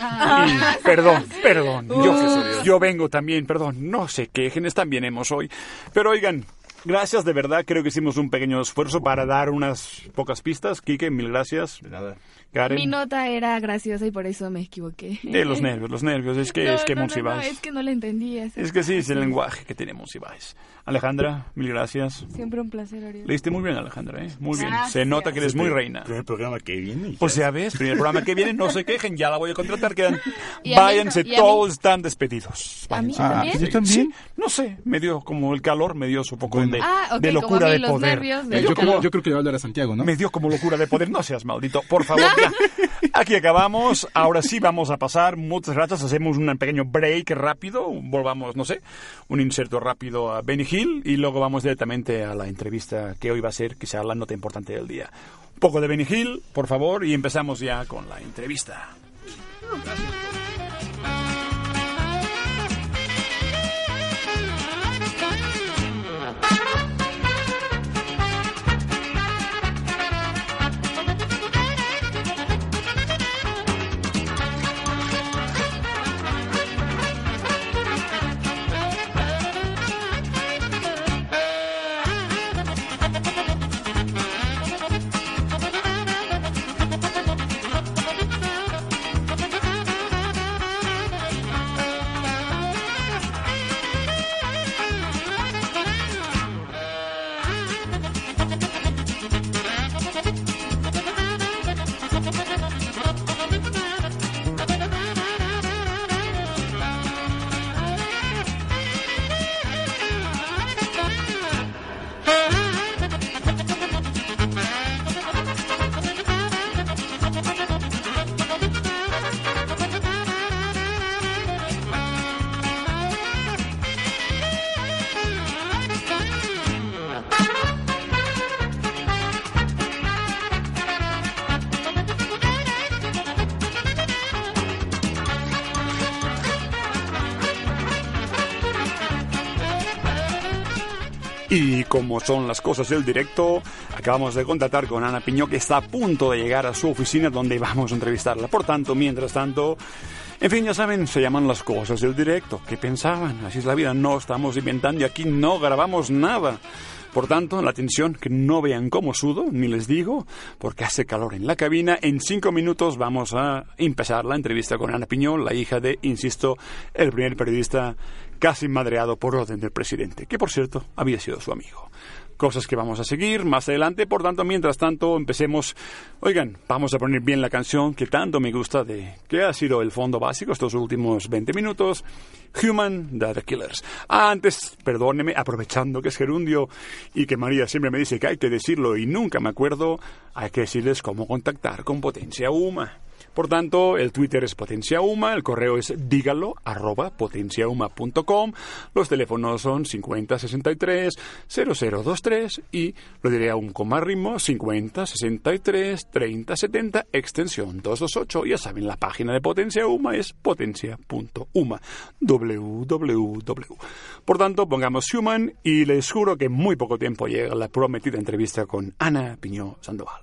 S10: Ah.
S4: Y- perdón, perdón, yo vengo también, perdón, no se quejen, están bien hemos hoy. Pero oigan, gracias, de verdad. Creo que hicimos un pequeño esfuerzo para dar unas pocas pistas. Quique, mil gracias.
S7: De nada.
S4: Karen.
S10: Mi nota era graciosa y por eso me equivoqué.
S4: Eh, los nervios, los nervios. Es que,
S10: No,
S4: es que
S10: no, no,
S4: Monsiváis.
S10: no, es que no le entendí.
S4: Es que sí, es el lenguaje que tiene Monsiváis. Alejandra, mil gracias.
S9: Siempre un placer, Ariel.
S4: Leíste muy bien, Alejandra, ¿eh? Muy bien.
S9: Gracias.
S4: Se nota que eres muy reina.
S7: Primer programa que viene.
S4: Pues ya ves, primer programa que viene, no se quejen, ya la voy a contratar. Váyanse, todos están despedidos.
S10: ¿A mí también?
S7: ¿yo también?
S4: Sí, no sé, me dio como el calor, me dio su poco de,
S10: Ah,
S4: de
S10: como
S4: locura
S10: a mí
S4: de
S10: los
S4: poder.
S10: nervios
S4: Me
S10: del
S4: dio
S7: Yo
S4: como-
S7: creo, yo creo que a hablar a Santiago, ¿no?
S4: me dio como locura de poder. No seas maldito. Por favor, Aquí acabamos. Ahora sí vamos a pasar. Muchas gracias. Hacemos un pequeño break rápido. Volvamos, no sé, un inserto rápido a Benny Hill y luego vamos directamente a la entrevista que hoy va a ser quizá la nota importante del día. Un poco de Benny Hill, por favor, y empezamos ya con la entrevista. Y como son las cosas del directo, acabamos de contactar con Ana Piñó, que está a punto de llegar a su oficina donde vamos a entrevistarla. Por tanto, mientras tanto, en fin, ya saben, se llaman las cosas del directo. ¿Qué pensaban? Así es la vida, no estamos inventando y aquí no grabamos nada. Por tanto, la atención, que no vean cómo sudo, ni les digo, porque hace calor en la cabina. En cinco minutos vamos a empezar la entrevista con Ana Piñón, la hija de, insisto, el primer periodista casi madreado por orden del presidente, que por cierto había sido su amigo. Cosas que vamos a seguir más adelante, por tanto, mientras tanto, empecemos. Oigan, vamos a poner bien la canción que tanto me gusta de que ha sido el fondo básico estos últimos 20 minutos. Human The Killers. Antes, perdóneme, aprovechando que es gerundio y que María siempre me dice que hay que decirlo y nunca me acuerdo, hay que decirles cómo contactar con Potencia Uma. Por tanto, el Twitter es Potencia Uma, el correo es dígalo arroba potenciauma.com, los teléfonos son 5063 0023 y lo diré aún con más ritmo 5063 3070 extensión 228. Ya saben, la página de Potencia Uma es potencia.uma www. Por tanto, pongamos Human y les juro que en muy poco tiempo llega la prometida entrevista con Ana Piñó Sandoval.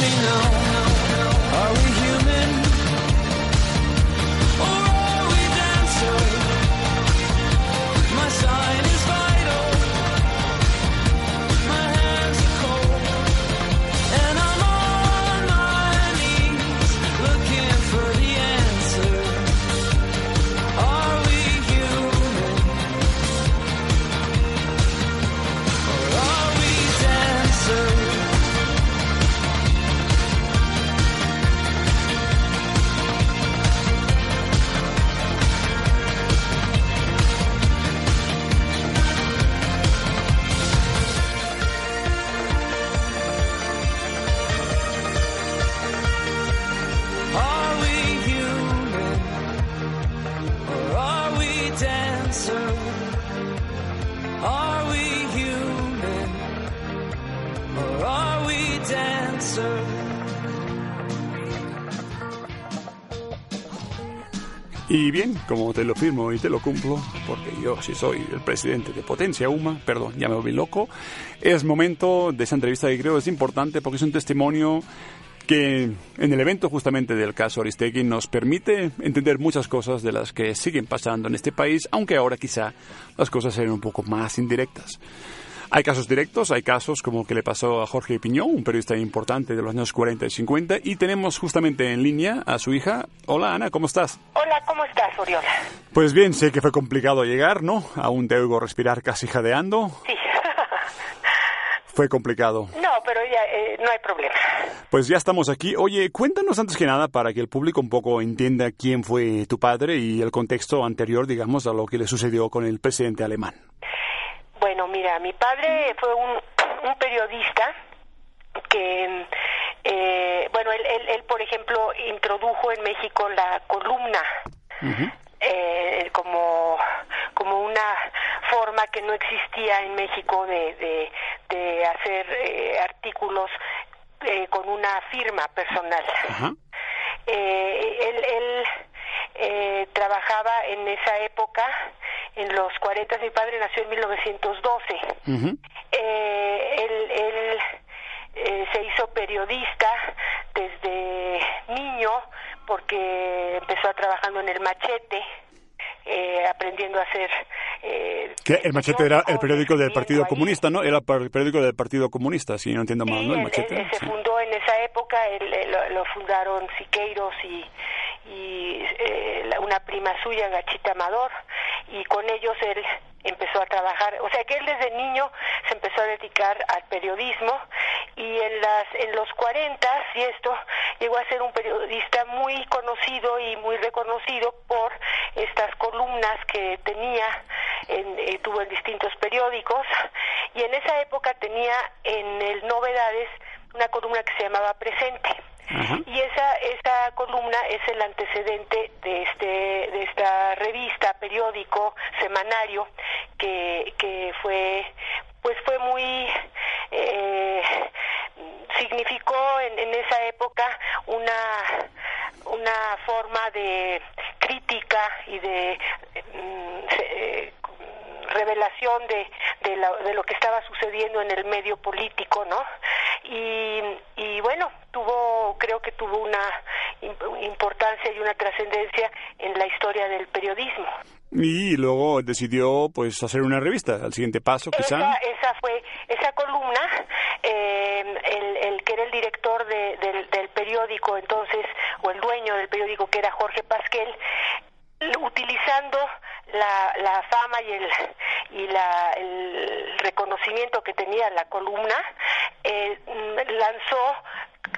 S6: Me know.
S4: Como te lo firmo y te lo cumplo, porque yo sí soy el presidente de Potencia Uma, perdón, ya me volví loco, es momento de esa entrevista que creo es importante porque es un testimonio que en el evento justamente del caso Aristegui nos permite entender muchas cosas de las que siguen pasando en este país, aunque ahora quizá las cosas sean un poco más indirectas. Hay casos directos, hay casos como que le pasó a Jorge Piñón, un periodista importante de los años 40 y 50, y tenemos justamente en línea a su hija. Hola Ana, ¿cómo estás?
S11: Hola, ¿cómo estás, Oriola?
S4: Pues bien, sé que fue complicado llegar, ¿no? Aún te oigo respirar casi jadeando.
S11: Sí.
S4: Fue complicado.
S11: no, pero ya eh, no hay problema.
S4: Pues ya estamos aquí. Oye, cuéntanos antes que nada para que el público un poco entienda quién fue tu padre y el contexto anterior, digamos, a lo que le sucedió con el presidente alemán.
S11: Bueno, mira, mi padre fue un, un periodista que, eh, bueno, él, él, él, por ejemplo, introdujo en México la columna eh, como, como una forma que no existía en México de, de, de hacer eh, artículos eh, con una firma personal. Eh, él él eh, trabajaba en esa época, en los 40, mi padre nació en 1912. Eh, él él eh, se hizo periodista desde niño porque empezó trabajando en el machete, eh, aprendiendo a hacer... Eh,
S4: Que el machete era el periódico del Partido Comunista, ¿no? Era el periódico del Partido Comunista, si no entiendo mal, ¿no? El machete.
S11: se
S4: sí.
S11: fundó en esa época, lo, lo fundaron Siqueiros y, y eh, una prima suya, Gachita Amador, y con ellos él empezó a trabajar, o sea que él desde niño se empezó a dedicar al periodismo y en las en los 40 y esto llegó a ser un periodista muy conocido y muy reconocido por estas columnas que tenía en, eh, tuvo en distintos periódicos. Y en esa época tenía en el Novedades una columna que se llamaba Presente. Y esa esa columna es el antecedente de este de esta revista periódico semanario que que fue pues fue muy eh, significó en, en esa época una una forma de crítica y de mm, eh, revelación de, de, la- de lo que estaba sucediendo en el medio político, ¿no? Y, y bueno, tuvo, creo que tuvo una im- importancia y una trascendencia en la historia del periodismo.
S4: Y luego decidió, pues, hacer una revista. Al siguiente paso, quizá.
S11: Esa, esa fue esa columna, eh, el, el que era el director de- del, del periódico entonces, o el dueño del periódico que era Jorge Pasquel, utilizando la, la fama y el y la, el reconocimiento que tenía la columna, eh, lanzó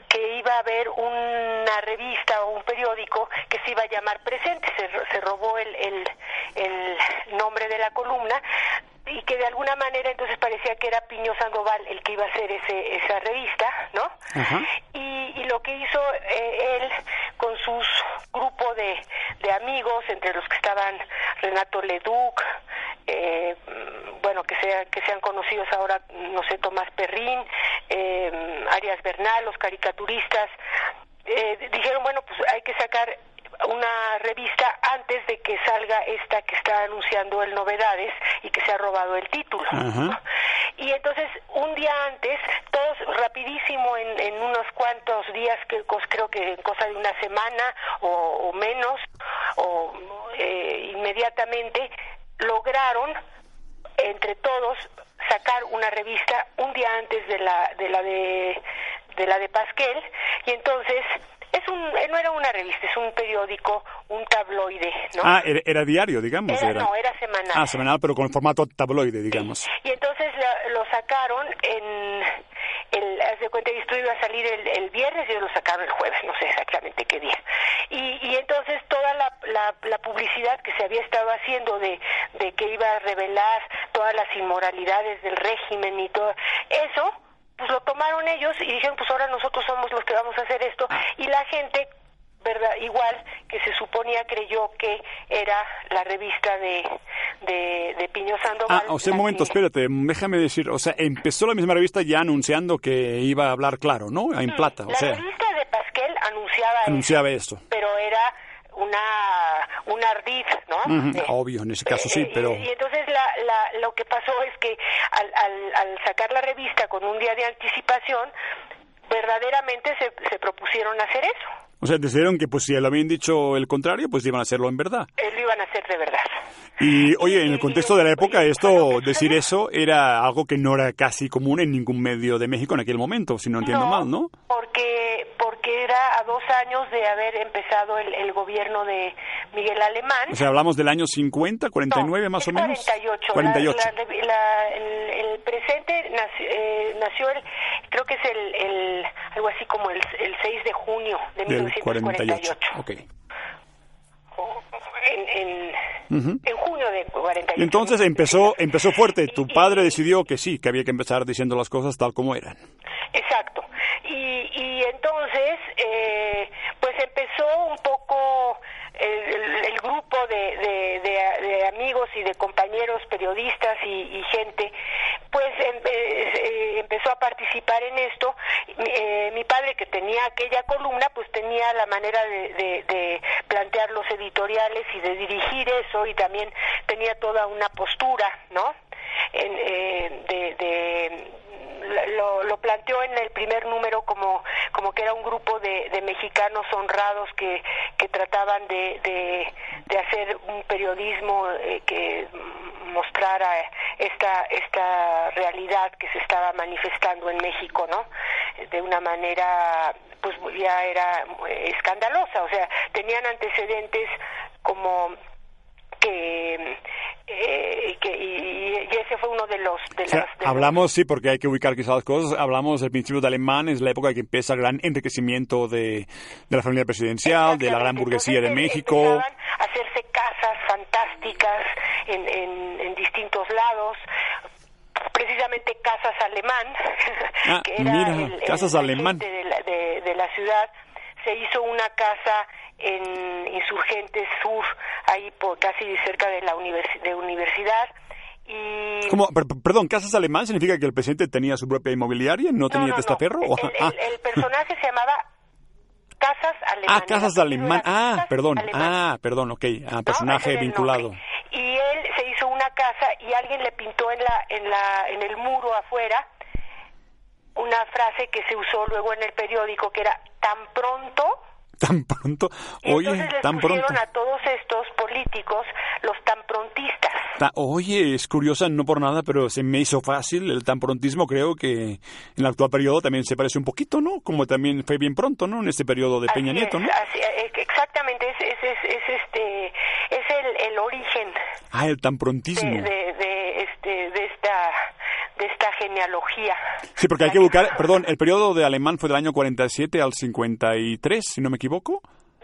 S11: que iba a haber una revista o un periódico que se iba a llamar Presente, se, se robó el, el, el nombre de la columna y que de alguna manera entonces parecía que era Piño Sandoval el que iba a hacer ese, esa revista, ¿no? Y, y lo que hizo eh, él con sus grupo de, de amigos, entre los que estaban Renato Leduc, eh, bueno, que, sea, que sean conocidos ahora, no sé, Tomás Perrín, eh, Arias Bernal, los caricaturistas, eh, dijeron, bueno, pues hay que sacar una revista antes de que salga esta que está anunciando el Novedades y que se ha robado el título. Y entonces, un día antes, todos rapidísimo, en, en unos cuantos días, que creo que en cosa de una semana o, o menos, o eh, inmediatamente, lograron entre todos sacar una revista un día antes de la de la de, de la de Pasquel y entonces es un eh, no era una revista es un periódico un tabloide no
S4: Ah, era, era diario, digamos.
S11: Era- no, era semanal.
S4: Ah, semanal, pero con el formato tabloide, digamos.
S11: y entonces la- lo sacaron en el haz de cuenta esto iba a salir el, el viernes y ellos lo sacaron el jueves no sé exactamente qué día y, y entonces toda la, la, la publicidad que se había estado haciendo de, de que iba a revelar todas las inmoralidades del régimen y todo eso pues lo tomaron ellos y dijeron pues ahora nosotros somos los que vamos a hacer esto y la gente verdad igual que se suponía creyó que era la revista de de, de Piño Sandoval
S4: Ah, o sea, un
S11: la
S4: momento,
S11: que-
S4: espérate, déjame decir, o sea, empezó la misma revista ya anunciando que iba a hablar claro, ¿no? En plata, o
S11: la
S4: sea,
S11: revista de Pasquel anunciaba eso,
S4: anunciaba esto.
S11: pero era una un ardid, ¿no? Eh,
S4: Obvio, en ese caso sí,
S11: eh,
S4: pero...
S11: y, y entonces la, la, lo que pasó es que al, al, al sacar la revista con un día de anticipación, verdaderamente se, se propusieron hacer eso.
S4: O sea, decidieron que pues si le habían dicho el contrario, pues iban a hacerlo en verdad.
S11: Eh, Lo iban a hacer de verdad.
S4: Y oye, en el contexto de la época, esto, decir eso era algo que no era casi común en ningún medio de México en aquel momento, si no entiendo
S11: No.
S4: mal, ¿no?
S11: Porque, porque era a dos años de haber empezado el, el gobierno de Miguel Alemán.
S4: O sea, hablamos del año 50, 49 más o menos.
S11: 48.
S4: 48.
S11: La- la- la- el, el presente nació, eh, nació el, creo que es el, el algo así como el, el 6 de junio de
S4: del
S11: 1948.
S4: 48. Ok.
S11: En, en, en junio de 48.
S4: Y entonces empezó, empezó fuerte. Tu padre decidió que sí, que había que empezar diciendo las cosas tal como eran.
S11: Exacto. Y, y entonces, eh, pues empezó un poco el, grupo de, de- de- de amigos y de compañeros periodistas y, y gente, pues em- eh, eh, empezó a participar en esto. Eh, mi padre, que tenía aquella columna, pues tenía la manera de, plantear los editoriales y de dirigir eso y también tenía toda una postura, ¿no? En, eh, de lo, lo planteó en el primer número como, como que era un grupo de, de mexicanos honrados que, que trataban de, de, hacer un periodismo eh, que mostrara esta, esta realidad que se estaba manifestando en México, ¿no? De una manera, pues ya era eh, escandalosa, o sea, tenían antecedentes como que, eh, que y, y ese fue uno de los de
S4: O sea,
S11: las de los-
S4: hablamos, sí, porque hay que ubicar quizás las cosas, hablamos del principio de Alemán, es la época que empieza el gran enriquecimiento de, de la familia presidencial, de la gran burguesía de México.
S11: hacerse casas fantásticas en, en, en distintos lados precisamente Casas Alemán
S4: Ah,
S11: que era
S4: mira,
S11: el, el
S4: Casas Alemán.
S11: de la, de, de la ciudad se hizo una casa en Insurgentes Sur ahí por casi cerca de la de universidad y
S4: ¿Cómo? Per- per- perdón, ¿Casas Alemán significa que el presidente tenía su propia inmobiliaria? ¿No, tenía
S11: no, no.
S4: testaferro? ¿O-
S11: El,
S4: ah,
S11: el- el personaje se llamaba Casas Alemán.
S4: ah, Casas Alemán. Ah, perdón.
S11: Alemán.
S4: Ah, perdón, ok. Ah, personaje vinculado.
S11: Y él se hizo una casa y alguien le pintó en la en la en el muro afuera una frase que se usó luego en el periódico que era tan pronto
S4: Tan pronto.
S11: y
S4: Oye,
S11: entonces
S4: tan pronto.
S11: a todos estos políticos los tan prontistas.
S4: Ta- Oye, es curiosa, no por nada, pero se me hizo fácil. El tan prontismo creo que en el actual periodo también se parece un poquito, ¿no? Como también fue bien pronto, ¿no? En este periodo de Peña Nieto, ¿no?
S11: así- eh, exactamente, es, es, es, es este es el, el origen
S4: Ah, el tan prontismo.
S11: de, de, de, genealogía.
S4: Sí, porque hay que buscar, perdón, el periodo de alemán fue del año 47 al 53, si no me equivoco,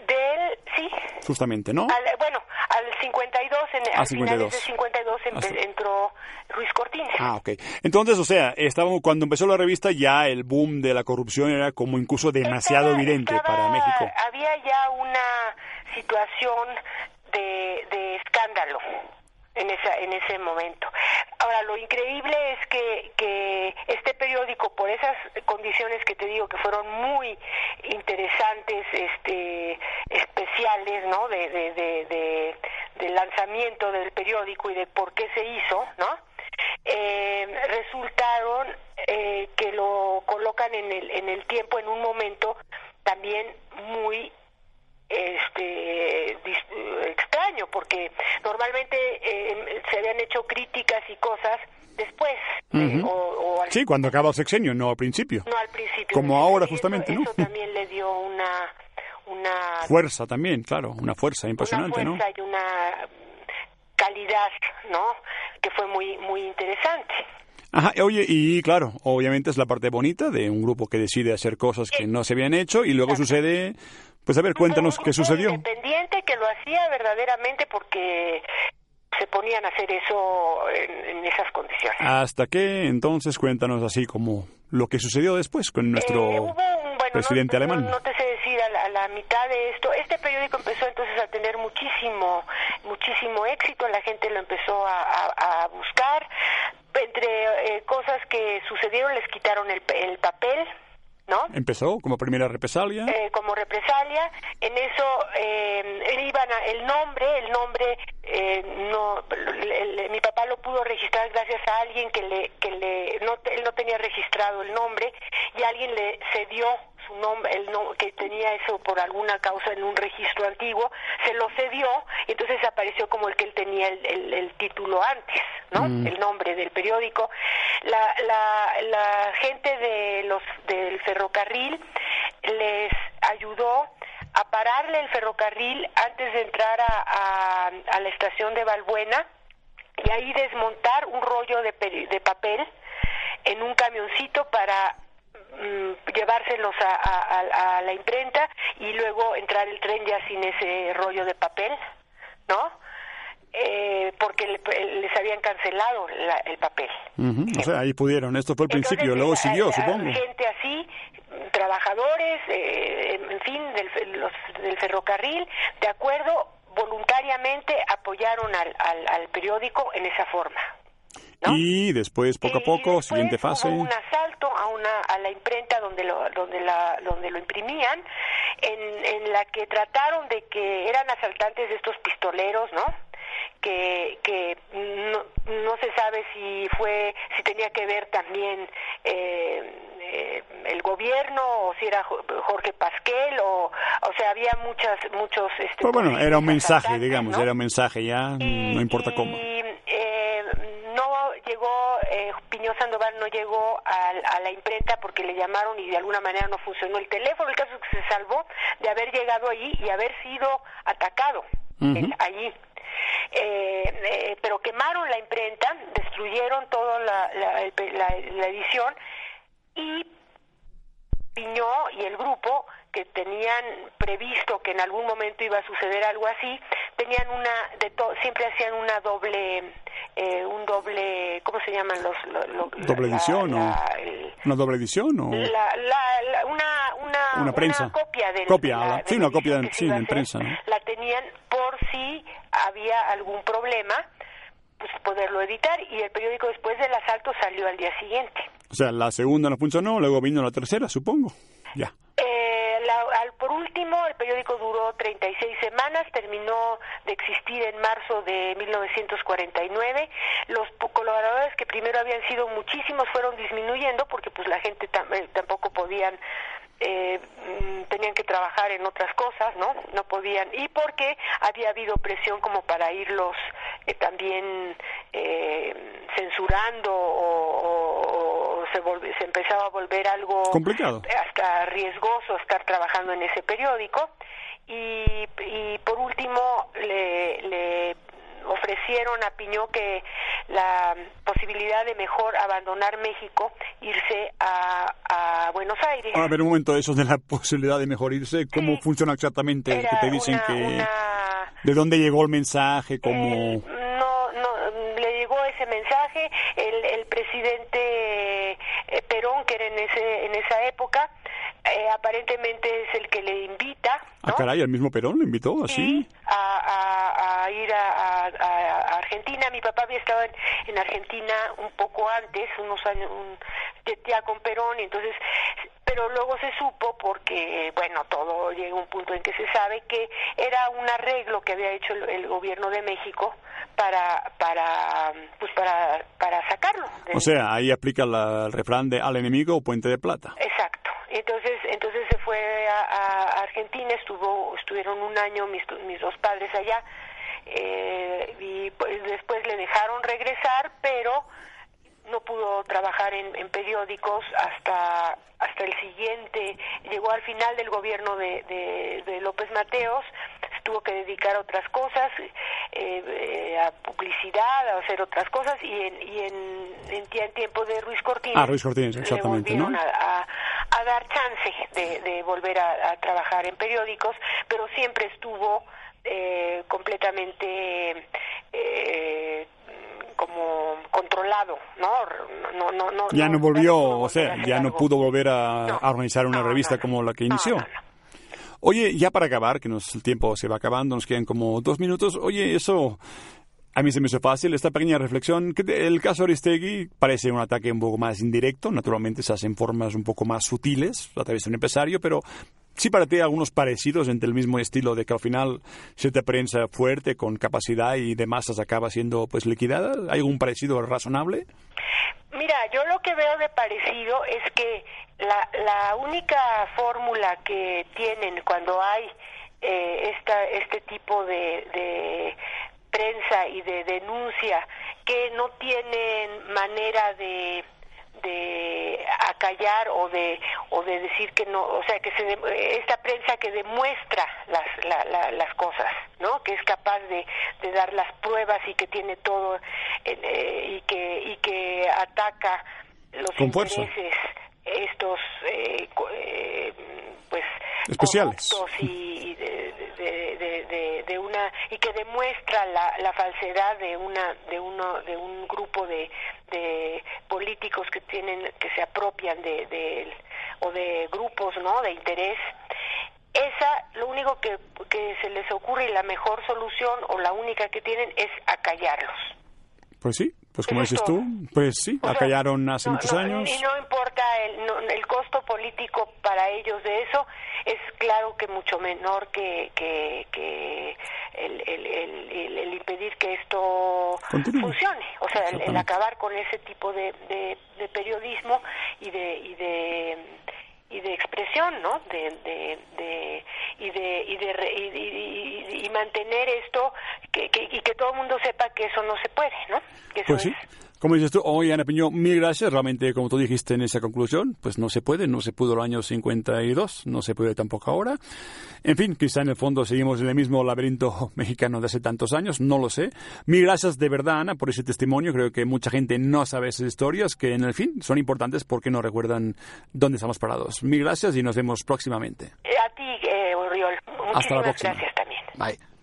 S11: De él, sí,
S4: justamente, ¿no?
S11: al- bueno, al 52, en,
S4: Ah,
S11: al
S4: 52.
S11: finales de 52 empe-
S4: Ah,
S11: entró Ruiz Cortines.
S4: Ah, ok. Entonces, o sea, estaba, cuando empezó la revista ya el boom de la corrupción era como incluso demasiado evidente para México.
S11: Había ya una situación de, de escándalo en esa en ese momento. Ahora, lo increíble es que, que este periódico, por esas condiciones que te digo que fueron muy interesantes, este, especiales, ¿no? De, de, de, de, del lanzamiento del periódico y de por qué se hizo, ¿no? Eh, resultaron eh, que lo colocan en el, en el tiempo, en un momento también muy este extraño porque normalmente eh, se habían hecho críticas y cosas después eh,
S4: Ujú.
S11: o, o al,
S4: Sí, cuando acaba el sexenio, no al principio.
S11: no al principio
S4: Como ahora, justamente, ¿no?
S11: eso también le dio una una
S4: Fuerza también, claro, una fuerza impresionante,
S11: una
S4: ¿no?
S11: fuerza y una calidad no que fue muy muy interesante
S4: Ajá, oye, y claro, obviamente es la parte bonita de un grupo que decide hacer cosas que no se habían hecho y luego sucede, pues a ver, cuéntanos qué sucedió.
S11: independiente que lo hacía verdaderamente porque se ponían a hacer eso en, en esas condiciones
S4: Hasta que entonces cuéntanos así como lo que sucedió después con nuestro
S11: Eh, hubo un- bueno,
S4: presidente
S11: no,
S4: alemán.
S11: No, no te sé decir a la, a la mitad de esto. Este periódico empezó entonces a tener muchísimo, muchísimo éxito. La gente lo empezó a, a- a buscar. Entre eh, cosas que sucedieron, les quitaron el, el papel, ¿no?
S4: Empezó como primera represalia.
S11: Eh, como represalia. En eso eh, iban a- el nombre, el nombre eh, no, el- el- mi papá lo pudo registrar gracias a alguien que le, que le, no, él no tenía registrado el nombre y alguien le cedió su nombre, el no, que tenía eso por alguna causa en un registro antiguo, se lo cedió y entonces apareció como el que él tenía el, el- el título antes, ¿no?
S12: Mm.
S11: El nombre del periódico. La, la, la gente de los del ferrocarril les ayudó a pararle el ferrocarril antes de entrar a, a, a la estación de Valbuena y ahí desmontar un rollo de, peri- de papel en un camioncito para mm, llevárselos a, a- a- a la imprenta y luego entrar el tren ya sin ese rollo de papel, ¿no? Eh, porque le- les habían cancelado la- el papel.
S4: O sea, ahí pudieron. Esto fue el principio, luego
S11: Entonces,
S4: siguió,
S11: a-
S4: supongo.
S11: Gente así, trabajadores, eh, en fin, del, fe- los- del ferrocarril, de acuerdo, voluntariamente apoyaron al, al, al periódico en esa forma.
S4: Y después, poco a poco, siguiente fase.
S11: Hubo un asalto a una a la imprenta donde lo donde la donde lo imprimían, en, en la que trataron de que eran asaltantes de estos pistoleros, ¿no? Que, que no, no se sabe si fue si tenía que ver también eh, eh, el gobierno o si era Jo- Jorge Pasquel o o sea había muchas muchos este,
S4: Pues bueno, era un mensaje, digamos,
S11: ¿no?
S4: era un mensaje ya, no importa cómo.
S11: y eh, no llegó eh, Piñó Sandoval no llegó a, la imprenta porque le llamaron y de alguna manera no funcionó el teléfono el caso es que se salvó de haber llegado allí y haber sido atacado en- allí eh, eh, pero quemaron la imprenta, destruyeron toda la, la, la edición y Piñó y el grupo que tenían previsto que en algún momento iba a suceder algo así, tenían una, de to- siempre hacían una doble, eh, un doble, ¿cómo se llaman los? lo- lo-
S4: ¿Doble
S11: la-
S4: edición o
S11: la- el-
S4: una doble edición o
S11: la, una, una,
S4: una prensa?
S11: copia de
S4: Copia,
S11: la- de
S4: sí, una copia,
S11: se
S4: sí, en prensa, ¿no?
S11: la tenían por si había algún problema, pues poderlo editar y el periódico después del asalto salió al día siguiente.
S4: O sea, la segunda no funcionó, luego vino la tercera, supongo. Ya.
S11: Eh, la- al- por último, el periódico duró 36 semanas, terminó de existir en marzo de 1949. Los colaboradores que primero habían sido muchísimos fueron disminuyendo porque pues la gente tam- eh, tampoco podían eh, mm, tenían que trabajar en otras cosas, ¿no? No podían y porque había habido presión como para irlos eh, también eh, censurando o, o- o se, volve- se empezaba a volver algo
S4: Complicado.
S11: hasta riesgoso estar trabajando en ese periódico y, y por último le, le ofrecieron a Piñó que la posibilidad de mejor abandonar México, irse a, a Buenos Aires.
S4: A ver, un momento, eso de la posibilidad de mejor irse, ¿cómo funciona exactamente? Que te dicen
S11: una-
S4: que...
S11: una-
S4: ¿De dónde llegó el mensaje? ¿Cómo...?
S11: no, no, le llegó ese mensaje, el, el presidente eh, Perón, que era en, ese, en esa época, eh, aparentemente es el que le invita
S4: Ah, caray, el mismo Perón lo invitó así.
S11: a, a- a ir a, a- a Argentina. Mi papá había estado en, en Argentina un poco antes, unos años, un, ya con Perón, y entonces, pero luego se supo porque, bueno, todo llega a un punto en que se sabe que era un arreglo que había hecho el, el gobierno de México para, para, pues para, para sacarlo.
S4: O sea, ahí aplica la- el refrán de al enemigo puente de plata.
S11: Exacto. Entonces, entonces se fue a, a Argentina, estuvo, estuvieron un año mis, mis dos padres allá eh, y pues después le dejaron regresar, pero no pudo trabajar en, en periódicos hasta hasta el siguiente llegó al final del gobierno de, de, de López Mateos se tuvo que dedicar a otras cosas eh, eh, a publicidad a hacer otras cosas y en y en, en, en tiempo de Ruiz Cortines
S4: Ah, Ruiz Cortines, exactamente,
S11: le
S4: ¿no?
S11: volvieron a, a- a dar chance de, de volver a, a trabajar en periódicos pero siempre estuvo eh, completamente eh, como controlado, ¿no? No, no, no,
S4: Ya no volvió, o sea, ya no pudo volver a, a organizar una revista como la que inició. Oye, ya para acabar, que nos, el tiempo se va acabando, nos quedan como dos minutos. Oye, eso a mí se me hizo fácil, esta pequeña reflexión. que El caso Aristegui parece un ataque un poco más indirecto, naturalmente se hacen formas un poco más sutiles a través de un empresario, pero sí para ti algunos parecidos entre el mismo estilo de que al final cierta prensa fuerte, con capacidad y de masas acaba siendo pues liquidada. ¿Hay algún parecido razonable?
S11: Mira, yo lo que veo de parecido es que la, la única fórmula que tienen cuando hay eh, esta, este tipo de, de prensa y de denuncia que no tienen manera de de acallar o de o de decir que no o sea que se de- esta prensa que demuestra las la- la- las cosas no que es capaz de, de dar las pruebas y que tiene todo eh, eh, y que y que ataca los
S4: Con fuerza.
S11: intereses estos eh, eh, pues
S4: Especiales.
S11: y, y de, de- de- de- de una y que demuestra la, falsedad de una de uno de un grupo de, de políticos que tienen que se apropian de, de o de grupos no de interés. Esa lo único que, que se les ocurre y la mejor solución o la única que tienen es acallarlos
S4: Pues sí, pues como dices tú, pues sí,
S11: O sea,
S4: hace
S11: no,
S4: muchos
S11: no,
S4: años.
S11: Y no importa el, no- el costo político para ellos de eso, es claro que mucho menor que, que, que el, el, impedir que esto
S4: Continúe.
S11: funcione. O sea, el, acabar con ese tipo de, de, de periodismo y de... Y de y de expresión, ¿no? De, de, de- y de y de re- y, y- mantener esto que, que- y que todo el mundo sepa que eso no se puede, ¿no? Que eso
S4: Pues sí.
S11: es-
S4: Como dices tú, oye Ana Piñón, mil gracias. Realmente, como tú dijiste en esa conclusión, pues no se puede, no se pudo el año 52, no se puede tampoco ahora. En fin, quizá en el fondo seguimos en el mismo laberinto mexicano de hace tantos años, no lo sé. Mil gracias de verdad, Ana, por ese testimonio. Creo que mucha gente no sabe esas historias que en el fin son importantes porque nos recuerdan dónde estamos parados. Mil gracias y nos vemos próximamente.
S11: Eh, A ti, eh, Oriol.
S4: Hasta la
S11: Muchísimas
S4: próxima.
S11: gracias también.
S4: Bye.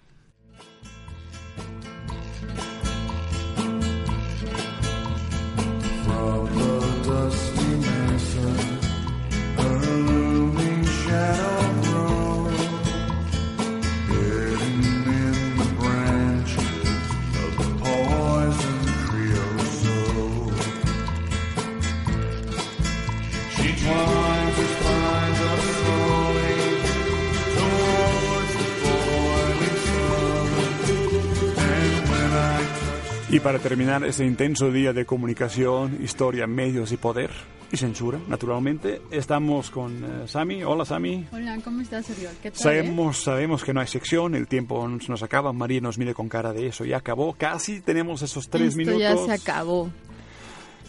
S4: Para terminar ese intenso día de comunicación, historia, medios y poder y censura, naturalmente, estamos con eh, Sami. Hola Sami.
S12: Hola, ¿cómo estás, Oriol? ¿Qué tal? eh?
S4: Sabemos, sabemos que no hay sección, el tiempo nos, nos acaba, María nos mire con cara de eso, ya acabó, casi tenemos esos tres
S12: Esto
S4: minutos.
S12: ya se acabó.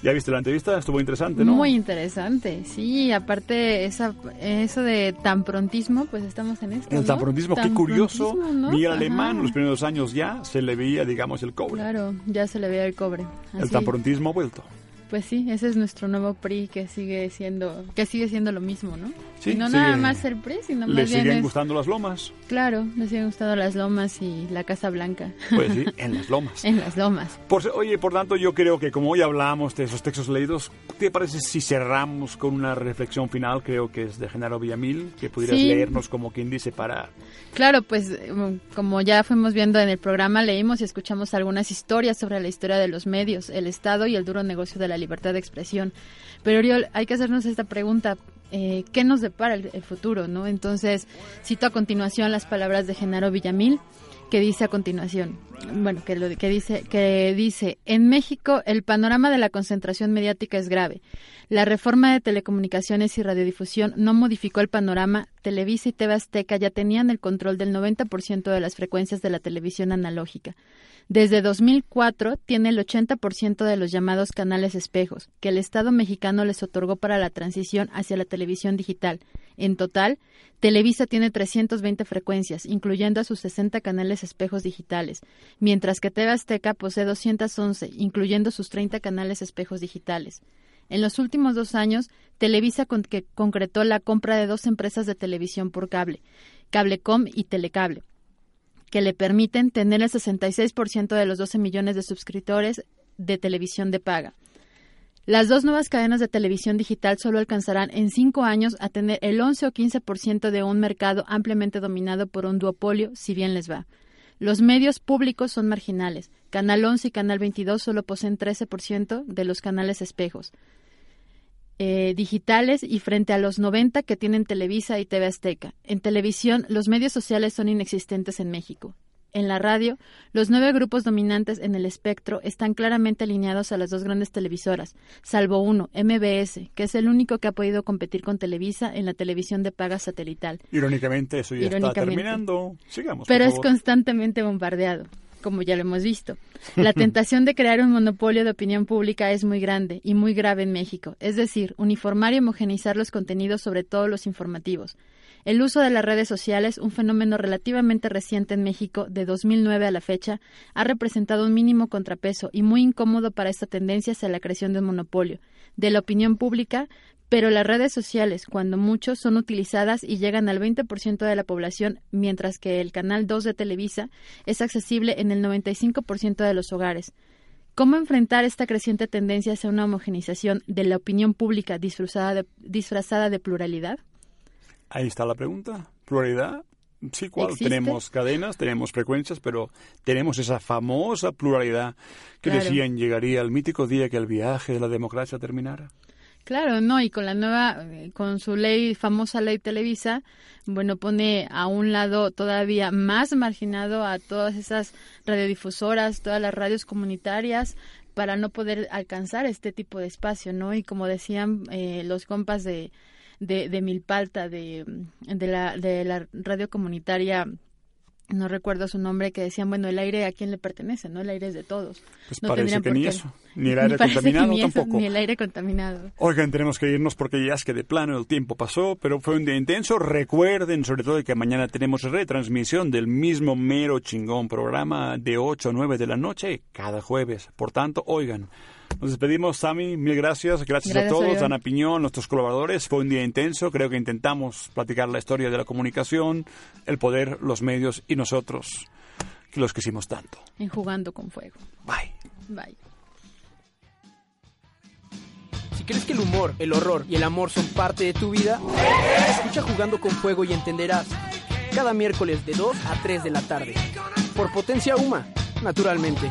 S4: ¿Ya viste la entrevista? Estuvo interesante, ¿no?
S12: Muy interesante, sí. Aparte, esa, eso de tan prontismo, pues estamos en esto.
S4: El
S12: ¿no?
S4: tamprontismo, qué
S12: Tan
S4: curioso.
S12: prontismo, ¿no?
S4: Miguel
S12: Ajá.
S4: Alemán, los primeros años ya se le veía, digamos, el cobre.
S12: Claro, ya se le veía el cobre.
S4: El
S12: Así.
S4: tamprontismo ha vuelto.
S12: Pues sí, ese es nuestro nuevo PRI que sigue siendo que sigue siendo lo mismo, ¿no?
S4: Sí,
S12: y no
S4: sigue-
S12: nada más el PRI, sino
S4: ¿Le
S12: más bien
S4: siguen
S12: es-
S4: gustando las lomas?
S12: Claro, le siguen gustando las lomas y la Casa Blanca.
S4: Pues sí, en las lomas.
S12: en las lomas.
S4: Por, oye, por tanto, yo creo que como hoy hablamos de esos textos leídos, ¿qué te parece si cerramos con una reflexión final? Creo que es de Genaro Villamil, que pudieras
S12: Sí.
S4: leernos como quien dice para...
S12: Claro, pues eh, como ya fuimos viendo en el programa, leímos y escuchamos algunas historias sobre la historia de los medios, el Estado y el duro negocio de la libertad de expresión. Pero Oriol, hay que hacernos esta pregunta, eh, ¿qué nos depara el, el futuro? no Entonces, cito a continuación las palabras de Genaro Villamil, que dice a continuación, bueno, que, lo, que, dice, que dice, en México el panorama de la concentración mediática es grave. La reforma de telecomunicaciones y radiodifusión no modificó el panorama. Televisa y TV Azteca ya tenían el control del 90% de las frecuencias de la televisión analógica. Desde 2004 tiene el 80% de los llamados canales espejos, que el Estado mexicano les otorgó para la transición hacia la televisión digital. En total, Televisa tiene 320 frecuencias, incluyendo a sus 60 canales espejos digitales, mientras que TV Azteca posee 211, incluyendo sus 30 canales espejos digitales. En los últimos dos años, Televisa concretó la compra de dos empresas de televisión por cable, Cablecom y Telecable, que le permiten tener el 66% de los 12 millones de suscriptores de televisión de paga. Las dos nuevas cadenas de televisión digital solo alcanzarán en cinco años a tener el 11 o 15% de un mercado ampliamente dominado por un duopolio, si bien les va. Los medios públicos son marginales. Canal 11 y Canal 22 solo poseen 13% de los canales espejos eh, digitales y frente a los 90 que tienen Televisa y TV Azteca. En televisión, los medios sociales son inexistentes en México. En la radio, los nueve grupos dominantes en el espectro están claramente alineados a las dos grandes televisoras, salvo uno, MBS, que es el único que ha podido competir con Televisa en la televisión de paga satelital.
S4: Irónicamente, eso ya está terminando. Sigamos,
S12: Pero
S4: por
S12: es constantemente bombardeado, como ya lo hemos visto. La tentación de crear un monopolio de opinión pública es muy grande y muy grave en México, es decir, uniformar y homogeneizar los contenidos sobre todo los informativos. El uso de las redes sociales, un fenómeno relativamente reciente en México de 2009 a la fecha, ha representado un mínimo contrapeso y muy incómodo para esta tendencia hacia la creación de un monopolio de la opinión pública, pero las redes sociales, cuando mucho, son utilizadas y llegan al 20% de la población, mientras que el canal 2 de Televisa es accesible en el 95% de los hogares. ¿Cómo enfrentar esta creciente tendencia hacia una homogenización de la opinión pública disfrazada de, disfrazada de pluralidad?
S4: Ahí está la pregunta. ¿Pluralidad? Sí, ¿cuál?
S12: ¿Existe?
S4: Tenemos cadenas, tenemos frecuencias, pero tenemos esa famosa pluralidad que
S12: Claro.
S4: decían llegaría el mítico día que el viaje de la democracia terminara.
S12: Claro, no, y con la nueva, eh, con su ley, famosa ley Televisa, bueno, pone a un lado todavía más marginado a todas esas radiodifusoras, todas las radios comunitarias, para no poder alcanzar este tipo de espacio, ¿no? Y como decían eh, los compas de, de, Milpalta, de, de, la, de la radio comunitaria, no recuerdo su nombre, que decían, bueno, el aire a quién le pertenece, ¿no? El aire es de todos.
S4: Pues
S12: no
S4: parece que ni eso, ni el aire contaminado
S12: ni eso,
S4: tampoco.
S12: ni el aire contaminado.
S4: Oigan, tenemos que irnos porque ya es que de plano el tiempo pasó, pero fue un día intenso. Recuerden sobre todo que mañana tenemos retransmisión del mismo mero chingón programa de 8 a 9 de la noche cada jueves. Por tanto, oigan, nos despedimos, Sammy, mil gracias. Gracias,
S12: Gracias,
S4: a todos. Ana Piñón, nuestros colaboradores. Fue un día intenso, creo que intentamos platicar la historia de la comunicación, el poder, los medios y nosotros, que los quisimos tanto.
S12: En Jugando con Fuego.
S4: Bye.
S12: Bye.
S1: Si crees que el humor, el horror y el amor son parte de tu vida, escucha Jugando con Fuego y entenderás. Cada miércoles de 2 a 3 de la tarde. Por Potencia Uma, naturalmente.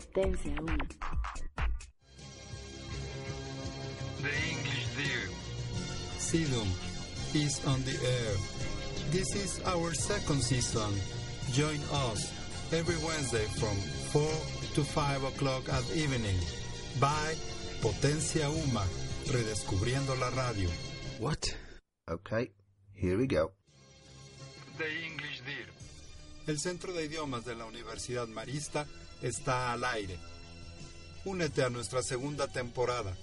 S13: Potencia 1.
S14: Sidum is on the air. This is our second season. Join us every Wednesday from 4 to 5 o'clock at evening by Potencia Uma, redescubriendo la radio.
S15: What? Okay, here we go.
S14: The English Dear. El Centro de Idiomas de la Universidad Marista está al aire. Únete a nuestra segunda temporada